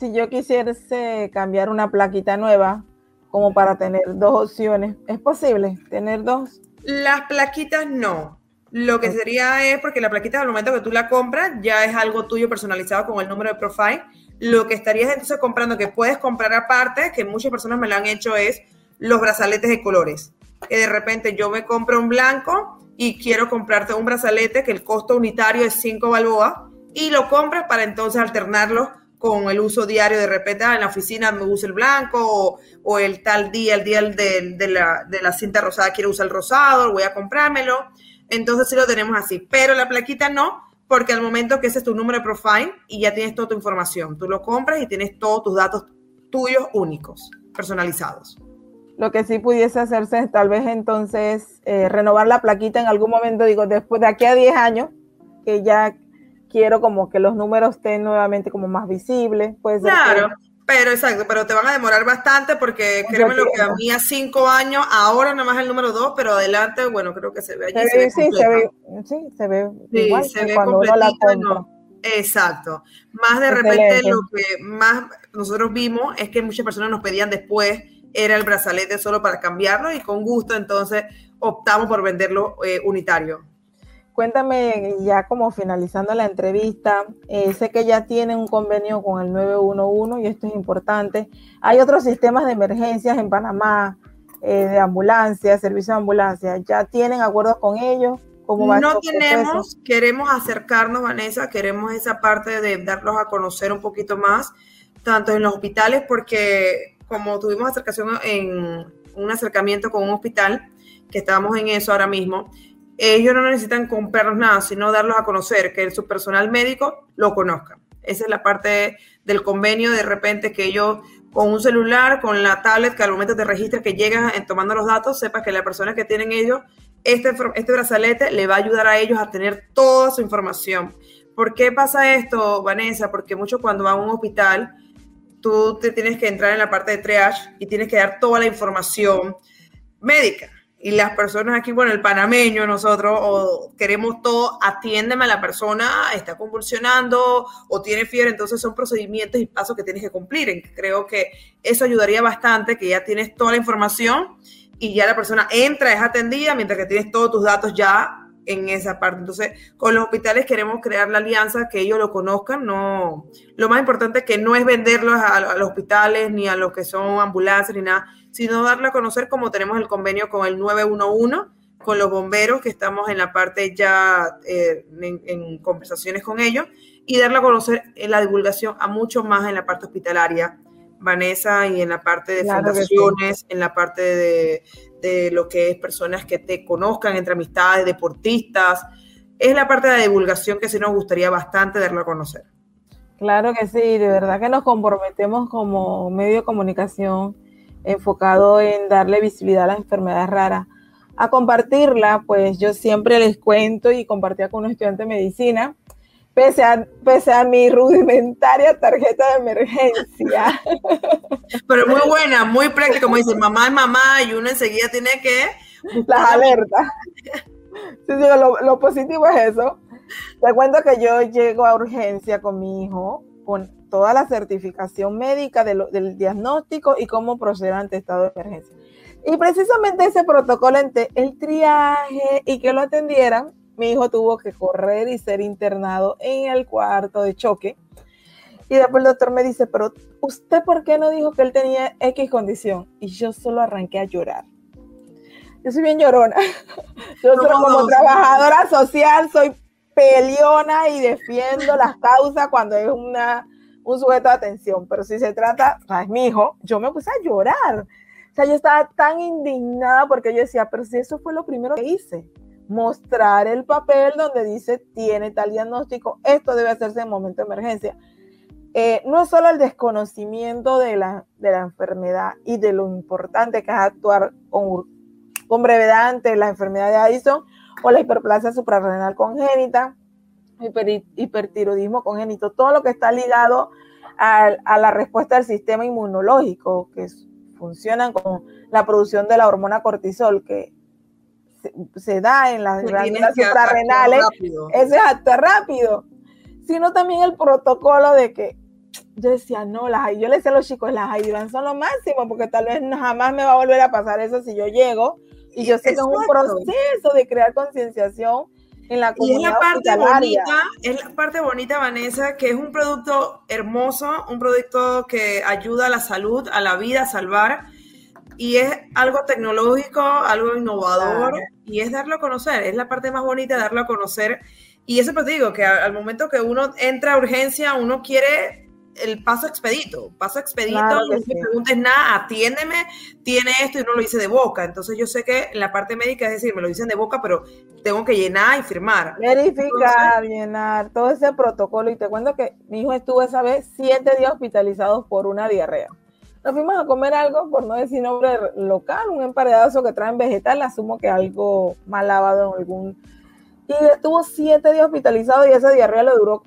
Si yo quisiese cambiar una plaquita nueva, como para tener dos opciones, ¿es posible tener dos? Las plaquitas no. Lo que sería es porque la plaquita al momento que tú la compras ya es algo tuyo personalizado con el número de profile. Lo que estarías entonces comprando, que puedes comprar aparte, que muchas personas me lo han hecho, es los brazaletes de colores. Que de repente yo me compro un blanco y quiero comprarte un brazalete que el costo unitario es 5 balboas y lo compras para entonces alternarlo con el uso diario. De repente ah, en la oficina me uso el blanco o, el tal día, el día de, de, la, de la cinta rosada quiero usar el rosado, voy a comprármelo. Entonces sí lo tenemos así, pero la plaquita no, porque al momento que ese es tu número de profile y ya tienes toda tu información, tú lo compras y tienes todos tus datos tuyos únicos, personalizados. Lo que sí pudiese hacerse es tal vez entonces eh, renovar la plaquita en algún momento, digo, después de aquí a 10 años, que ya quiero como que los números estén nuevamente como más visibles. Puede ser Claro, que- pero exacto, pero te van a demorar bastante porque créeme lo que a mí a cinco años, ahora nada más el número dos, pero adelante, bueno, creo que se ve allí. se se ve, ve sí, se ve, sí, se ve Sí, igual se ve cuando uno la no. Exacto. Más de repente lo que más nosotros vimos es que muchas personas nos pedían después era el brazalete solo para cambiarlo y con gusto entonces optamos por venderlo eh, unitario. Cuéntame ya como finalizando la entrevista, eh, sé que ya tienen un convenio con el 911 y esto es importante. Hay otros sistemas de emergencias en Panamá, eh, de ambulancia, servicio de ambulancia. ¿Ya tienen acuerdos con ellos? no tenemos, queremos acercarnos, Vanessa, queremos esa parte de darlos a conocer un poquito más, tanto en los hospitales, porque como tuvimos acercación en un acercamiento con un hospital, que estamos en eso ahora mismo, ellos no necesitan comprarnos nada, sino darlos a conocer, que su personal médico lo conozca. Esa es la parte del convenio, de repente que ellos con un celular, con la tablet, que al momento te registras que llegas en tomando los datos, sepas que la persona que tienen ellos, este, este brazalete le va a ayudar a ellos a tener toda su información. ¿Por qué pasa esto, Vanessa? Porque mucho cuando va a un hospital, tú te tienes que entrar en la parte de triage y tienes que dar toda la información médica y las personas aquí, bueno, el panameño, nosotros, o queremos todo, atiéndeme a la persona, está convulsionando o tiene fiebre, entonces son procedimientos y pasos que tienes que cumplir. Creo que eso ayudaría bastante, que ya tienes toda la información y ya la persona entra, es atendida, mientras que tienes todos tus datos ya en esa parte. Entonces, con los hospitales queremos crear la alianza, que ellos lo conozcan. No, lo más importante es que no es venderlos a, a los hospitales ni a los que son ambulancias ni nada, sino darle a conocer como tenemos el convenio con el 911, con los bomberos, que estamos en la parte ya eh, en, conversaciones con ellos, y darle a conocer en la divulgación a mucho más en la parte hospitalaria, Vanessa, y en la parte de fundaciones, en la parte de, de lo que es personas que te conozcan entre amistades, deportistas. Es la parte de la divulgación que sí nos gustaría bastante darlo a conocer. Claro que sí, de verdad que nos comprometemos como medio de comunicación enfocado en darle visibilidad a las enfermedades raras. A compartirla, pues yo siempre les cuento y compartía con un estudiante de medicina, pese a, pese a mi rudimentaria tarjeta de emergencia. Pero muy buena, muy práctica, como dice, mamá es mamá y uno enseguida tiene que... Las alertas. Sí, lo, lo positivo es eso. Te cuento que yo llego a urgencia con mi hijo, con toda la certificación médica del diagnóstico y cómo proceder ante estado de emergencia. Y precisamente ese protocolo entre el triaje y que lo atendieran, mi hijo tuvo que correr y ser internado en el cuarto de choque. Y después el doctor me dice, pero ¿usted por qué no dijo que él tenía X condición? Y yo solo arranqué a llorar. Yo soy bien llorona. Yo como trabajadora social soy peleona y defiendo las causas cuando es una un sujeto de atención, pero si se trata, es mi hijo, yo me puse a llorar. O sea, yo estaba tan indignada porque yo decía, pero si eso fue lo primero que hice, mostrar el papel donde dice tiene tal diagnóstico, esto debe hacerse en momento de emergencia. Eh, no es solo el desconocimiento de la, de la enfermedad y de lo importante que es actuar con, con brevedad ante la enfermedad de Addison o la hiperplasia suprarrenal congénita, hipertiroidismo congénito, todo lo que está ligado a, la respuesta del sistema inmunológico, que funcionan con la producción de la hormona cortisol, que se, da en las glándulas suprarrenales, ese es acto rápido, sino también el protocolo de que yo decía, no, las, yo le decía a los chicos, las Aidivan son lo máximo, porque tal vez jamás me va a volver a pasar eso si yo llego, y yo sé que es un proceso de crear concienciación en la y es la parte bonita, es la parte bonita, Vanessa, que es un producto hermoso, un producto que ayuda a la salud, a la vida, a salvar, y es algo tecnológico, algo innovador, y es darlo a conocer, es la parte más bonita de darlo a conocer. Y eso pues digo, que al momento que uno entra a urgencia, uno quiere el paso expedito, paso expedito, no me preguntes nada, atiéndeme, tiene esto y no lo hice de boca. Entonces yo sé que en la parte médica es decir, me lo dicen de boca, pero tengo que llenar y firmar. Verificar, llenar, todo ese protocolo. Y te cuento que mi hijo estuvo esa vez siete días hospitalizados por una diarrea. Nos fuimos a comer algo, por no decir nombre local, un emparedazo que traen vegetal, asumo que algo mal lavado en algún... Y estuvo siete días hospitalizado y esa diarrea le duró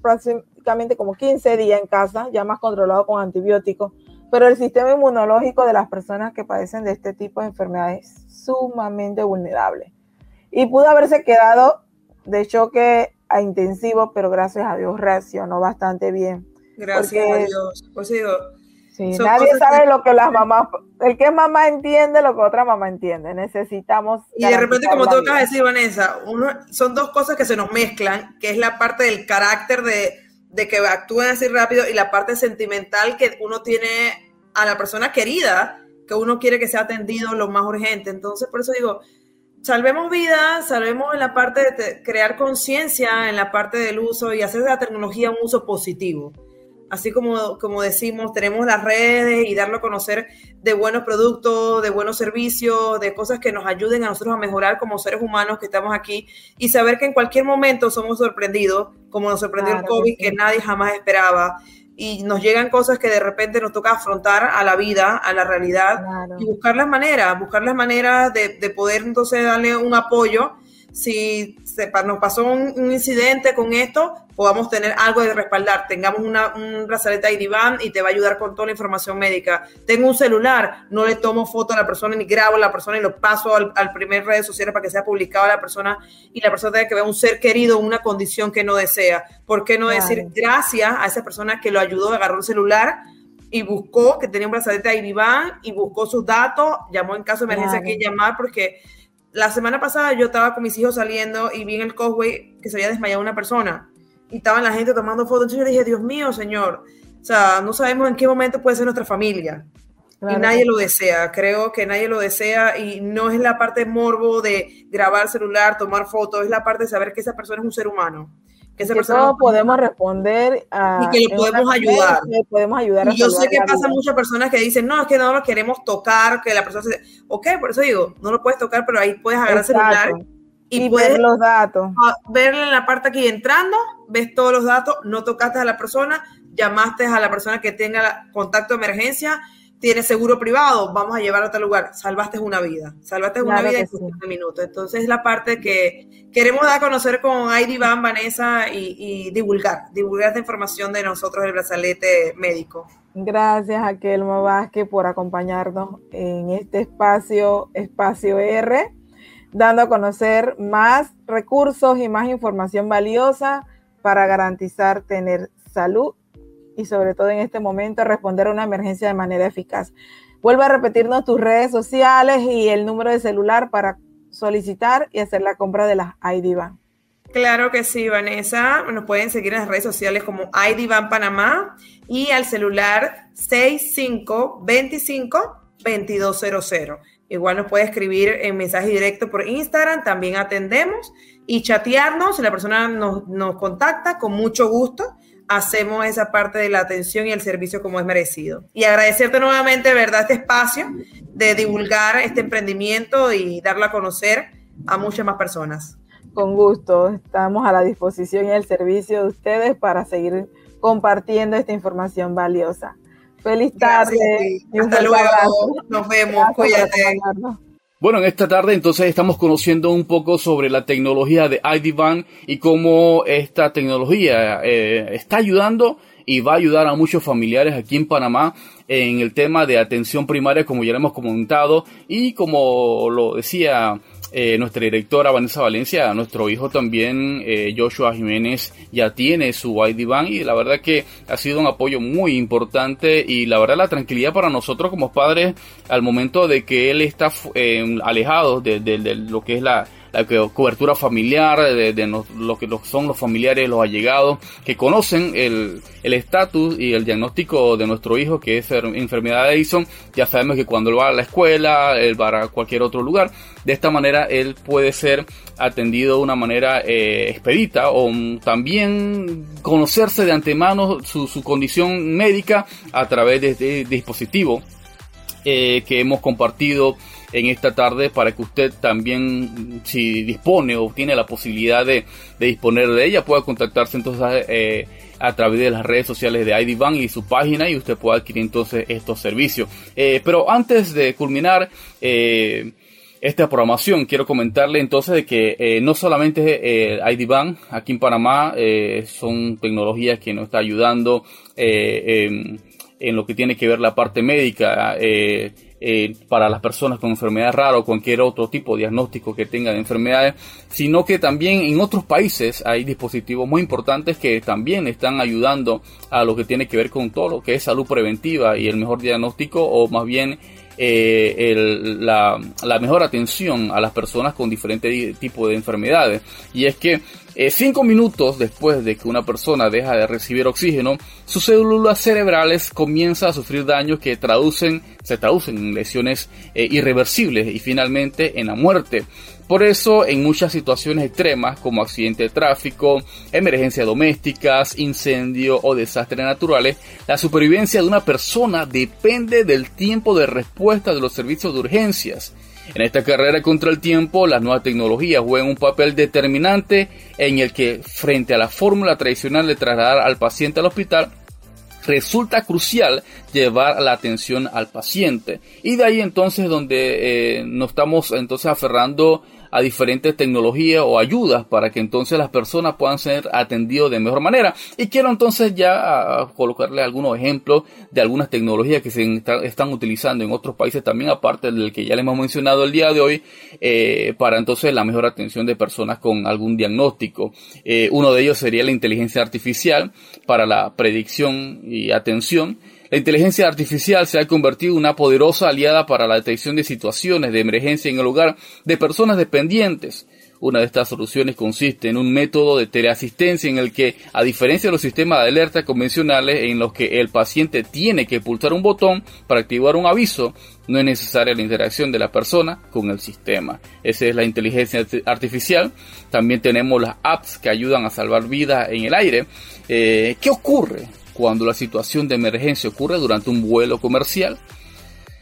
como 15 días en casa, ya más controlado con antibióticos, pero el sistema inmunológico de las personas que padecen de este tipo de enfermedades es sumamente vulnerable. Y pudo haberse quedado de choque a intensivo, pero gracias a Dios reaccionó bastante bien. Gracias a Dios. Pues digo, sí, nadie sabe lo que las mamás, el que es mamá entiende lo que otra mamá entiende. Necesitamos. Y de repente, como tú acabas de decir, Vanessa, uno, son dos cosas que se nos mezclan, que es la parte del carácter de, de que actúen así rápido y la parte sentimental que uno tiene a la persona querida, que uno quiere que sea atendido lo más urgente. Entonces, por eso digo, salvemos vidas, salvemos en la parte de crear conciencia, en la parte del uso y hacer de la tecnología un uso positivo. Así como, como decimos, tenemos las redes y darlo a conocer de buenos productos, de buenos servicios, de cosas que nos ayuden a nosotros a mejorar como seres humanos que estamos aquí y saber que en cualquier momento somos sorprendidos, como nos sorprendió el COVID, que, que nadie jamás esperaba. Y nos llegan cosas que de repente nos toca afrontar a la vida, a la realidad y buscar las maneras, buscar las maneras de, de, poder entonces darle un apoyo si nos pasó un, incidente con esto, podamos tener algo de respaldar. Tengamos una, un brazalete ID y te va a ayudar con toda la información médica. Tengo un celular, no le tomo foto a la persona ni grabo a la persona y lo paso al, primer redes sociales para que sea publicado a la persona y la persona tenga que ver un ser querido una condición que no desea. ¿Por qué no decir gracias a esa persona que lo ayudó, agarró el celular? y buscó que tenía un brazalete ID y buscó sus datos, llamó en caso de emergencia que llamar porque la semana pasada yo estaba con mis hijos saliendo y vi en el Causeway que se había desmayado una persona. Y estaban la gente tomando fotos. Entonces yo dije, Dios mío, Señor, o sea, no sabemos en qué momento puede ser nuestra familia. y nadie lo desea, creo que nadie lo desea y no es la parte morbo de grabar celular, tomar fotos, es la parte de saber que esa persona es un ser humano que esa persona podemos responder a, y que le podemos ayudar. podemos ayudar y yo sé que pasa muchas personas que dicen, no, es que no lo queremos tocar, que la persona se... Ok, por eso digo, no lo puedes tocar, pero ahí puedes agarrar el celular y, puedes ver los datos. Verle en la parte aquí entrando, ves todos los datos, no tocaste a la persona, llamaste a la persona que tenga contacto de emergencia tienes seguro privado, vamos a llevar a otro lugar. Salvaste una vida, salvaste una vida en 15 minutos. Entonces es la parte que queremos dar a conocer con ID Van, Vanessa, y, divulgar, divulgar esta información de nosotros, el brazalete médico. Gracias a Kelma Vázquez por acompañarnos en este espacio, Espacio R, dando a conocer más recursos y más información valiosa para garantizar tener salud y sobre todo en este momento responder a una emergencia de manera eficaz. Vuelve a repetirnos tus redes sociales y el número de celular para solicitar y hacer la compra de las ID Claro que sí, Vanessa. Nos pueden seguir en las redes sociales como ID Panamá y al celular 6525 2200. Igual nos puede escribir en mensaje directo por Instagram, también atendemos y chatearnos. Si la persona nos, nos contacta, con mucho gusto hacemos esa parte de la atención y el servicio como es merecido. Y agradecerte nuevamente, ¿verdad?, este espacio de divulgar este emprendimiento y darlo a conocer a muchas más personas. Con gusto, estamos a la disposición y al servicio de ustedes para seguir compartiendo esta información valiosa. Feliz tarde. Hasta luego. Nos vemos. Cuídate. Bueno, en esta tarde entonces estamos conociendo un poco sobre la tecnología de IDVAN y cómo esta tecnología eh, está ayudando y va a ayudar a muchos familiares aquí en Panamá en el tema de atención primaria, como ya lo hemos comentado, y como lo decía eh, nuestra directora Vanessa Valencia, nuestro hijo también, eh, Joshua Jiménez, ya tiene su ID Van y la verdad que ha sido un apoyo muy importante y la verdad la tranquilidad para nosotros como padres al momento de que él está eh, alejado de lo que es la la cobertura familiar de, lo que son los familiares, los allegados, que conocen el estatus y el diagnóstico de nuestro hijo, que es enfermedad de Edison. Ya sabemos que cuando él va a la escuela, él va a cualquier otro lugar, de esta manera él puede ser atendido de una manera eh, expedita o también conocerse de antemano su, condición médica a través de este dispositivo eh, que hemos compartido en esta tarde para que usted también, si dispone o tiene la posibilidad de, disponer de ella, pueda contactarse entonces eh, a través de las redes sociales de ID y su página y usted pueda adquirir entonces estos servicios. Eh, pero antes de culminar, eh, esta programación. Quiero comentarle entonces de que no solamente eh, ID aquí en Panamá son tecnologías que nos está ayudando en, lo que tiene que ver la parte médica eh, para las personas con enfermedad rara o cualquier otro tipo de diagnóstico que tengan de enfermedades, sino que también en otros países hay dispositivos muy importantes que también están ayudando a lo que tiene que ver con todo lo que es salud preventiva y el mejor diagnóstico o más bien eh, la, mejor atención a las personas con diferentes tipos de enfermedades. Y es que eh, cinco minutos después de que una persona deja de recibir oxígeno, sus células cerebrales comienzan a sufrir daños que traducen, se traducen en lesiones eh, irreversibles y finalmente en la muerte. Por eso, en muchas situaciones extremas como accidente de tráfico, emergencias domésticas, incendio o desastres naturales, la supervivencia de una persona depende del tiempo de respuesta de los servicios de urgencias. En esta carrera contra el tiempo, las nuevas tecnologías juegan un papel determinante en el que, frente a la fórmula tradicional de trasladar al paciente al hospital, resulta crucial llevar la atención al paciente. Y de ahí entonces donde eh, nos estamos entonces aferrando a diferentes tecnologías o ayudas para que entonces las personas puedan ser atendidos de mejor manera. Y quiero entonces ya colocarle algunos ejemplos de algunas tecnologías que se están utilizando en otros países también, aparte del que ya les hemos mencionado el día de hoy, eh, para entonces la mejor atención de personas con algún diagnóstico. Eh, uno de ellos sería la inteligencia artificial para la predicción y atención. La inteligencia artificial se ha convertido en una poderosa aliada para la detección de situaciones de emergencia en el hogar de personas dependientes. Una de estas soluciones consiste en un método de teleasistencia en el que, a diferencia de los sistemas de alerta convencionales en los que el paciente tiene que pulsar un botón para activar un aviso, no es necesaria la interacción de la persona con el sistema. Esa es la inteligencia artificial. También tenemos las apps que ayudan a salvar vidas en el aire. Eh, ¿Qué ocurre? Cuando la situación de emergencia ocurre durante un vuelo comercial.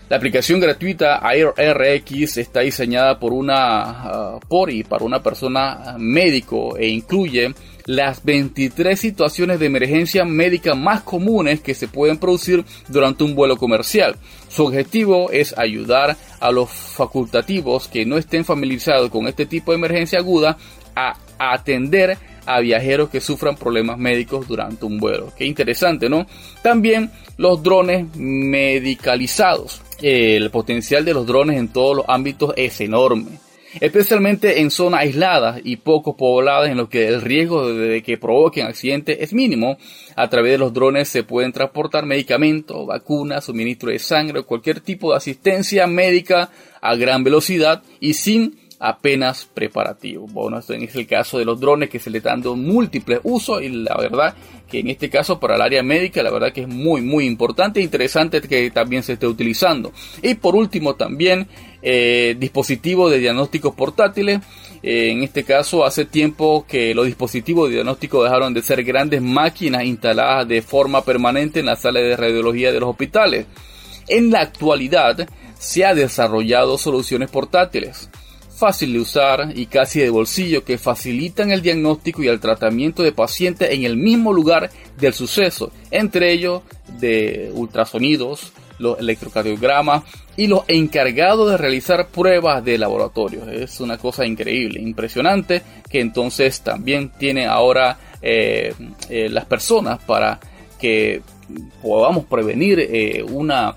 La aplicación gratuita AirRx está diseñada por una uh, por y para una persona médico e incluye las 23 situaciones de emergencia médica más comunes que se pueden producir durante un vuelo comercial. Su objetivo es ayudar a los facultativos que no estén familiarizados con este tipo de emergencia aguda a atender a viajeros que sufran problemas médicos durante un vuelo. Qué interesante, ¿no? También los drones medicalizados. El potencial de los drones en todos los ámbitos es enorme especialmente en zonas aisladas y poco pobladas en los que el riesgo de que provoquen accidentes es mínimo. A través de los drones se pueden transportar medicamentos, vacunas, suministro de sangre o cualquier tipo de asistencia médica a gran velocidad y sin apenas preparativo. Bueno, esto es el caso de los drones que se le están dando múltiples usos y la verdad que en este caso para el área médica la verdad que es muy muy importante e interesante que también se esté utilizando. Y por último también eh, dispositivos de diagnósticos portátiles. Eh, en este caso hace tiempo que los dispositivos de diagnóstico dejaron de ser grandes máquinas instaladas de forma permanente en la sala de radiología de los hospitales. En la actualidad se ha desarrollado soluciones portátiles fácil de usar y casi de bolsillo que facilitan el diagnóstico y el tratamiento de pacientes en el mismo lugar del suceso, entre ellos de ultrasonidos, los electrocardiogramas y los encargados de realizar pruebas de laboratorio. Es una cosa increíble, impresionante, que entonces también tiene ahora eh, eh, las personas para que podamos prevenir eh, una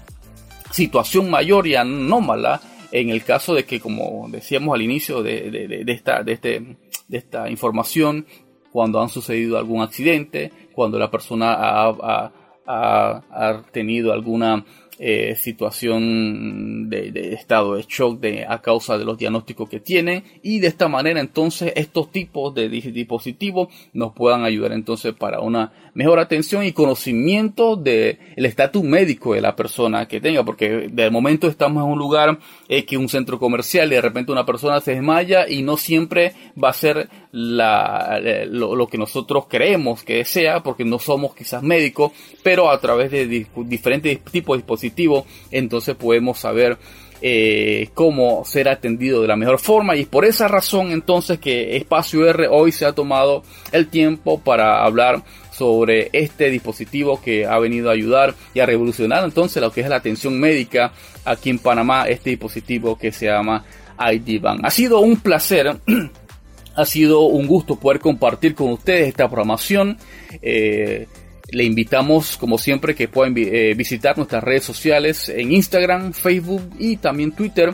situación mayor y anómala en el caso de que, como decíamos al inicio de, esta, de, este, de esta información, cuando han sucedido algún accidente, cuando la persona ha, ha tenido alguna eh, situación de, estado de shock de, a causa de los diagnósticos que tiene y de esta manera entonces estos tipos de dispositivos nos puedan ayudar entonces para una mejor atención y conocimiento del estatus médico de la persona que tenga porque de momento estamos en un lugar eh, que un centro comercial y de repente una persona se desmaya y no siempre va a ser la, eh, lo, que nosotros creemos que sea porque no somos quizás médicos pero a través de diferentes tipos de dispositivos entonces podemos saber eh, cómo ser atendido de la mejor forma. Y por esa razón entonces que Espacio R hoy se ha tomado el tiempo para hablar sobre este dispositivo que ha venido a ayudar y a revolucionar entonces lo que es la atención médica aquí en Panamá, este dispositivo que se llama IDBAN. Ha sido un placer ha sido un gusto poder compartir con ustedes esta programación. Eh, Le invitamos, como siempre, que puedan eh, visitar nuestras redes sociales en Instagram, Facebook y también Twitter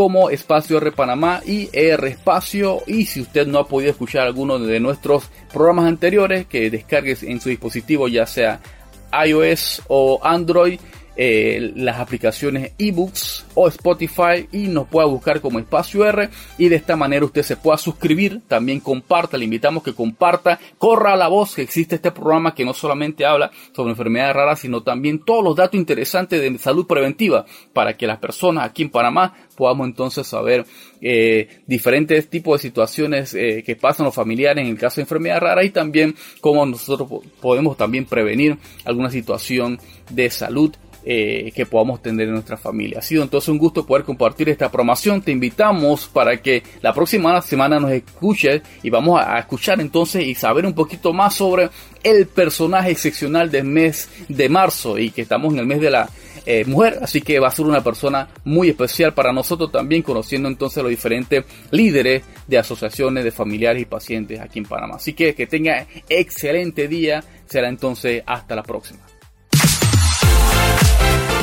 como Espacio R Panamá y R Espacio. Y si usted no ha podido escuchar alguno de nuestros programas anteriores, que descargues en su dispositivo, ya sea iOS o Android eh, las aplicaciones ebooks o Spotify y nos pueda buscar como espacio R. Y de esta manera usted se pueda suscribir, también comparta, le invitamos que comparta, corra la voz que existe este programa que no solamente habla sobre enfermedades raras, sino también todos los datos interesantes de salud preventiva para que las personas aquí en Panamá podamos entonces saber eh, diferentes tipos de situaciones eh, que pasan los familiares en el caso de enfermedades raras y también cómo nosotros podemos también prevenir alguna situación de salud eh, que podamos tener en nuestra familia. Ha sido entonces un gusto poder compartir esta promoción. Te invitamos para que la próxima semana nos escuches y vamos a, escuchar entonces y saber un poquito más sobre el personaje excepcional del mes de marzo y que estamos en el mes de la eh, mujer, así que va a ser una persona muy especial para nosotros también, conociendo entonces los diferentes líderes de asociaciones de familiares y pacientes aquí en Panamá. Así que que tenga excelente día, será entonces hasta la próxima.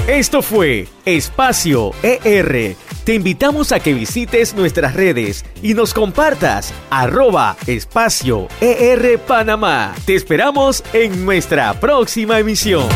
Esto fue Espacio ER. Te invitamos a que visites nuestras redes y nos compartas arroba espacio ER Panamá. Te esperamos en nuestra próxima emisión.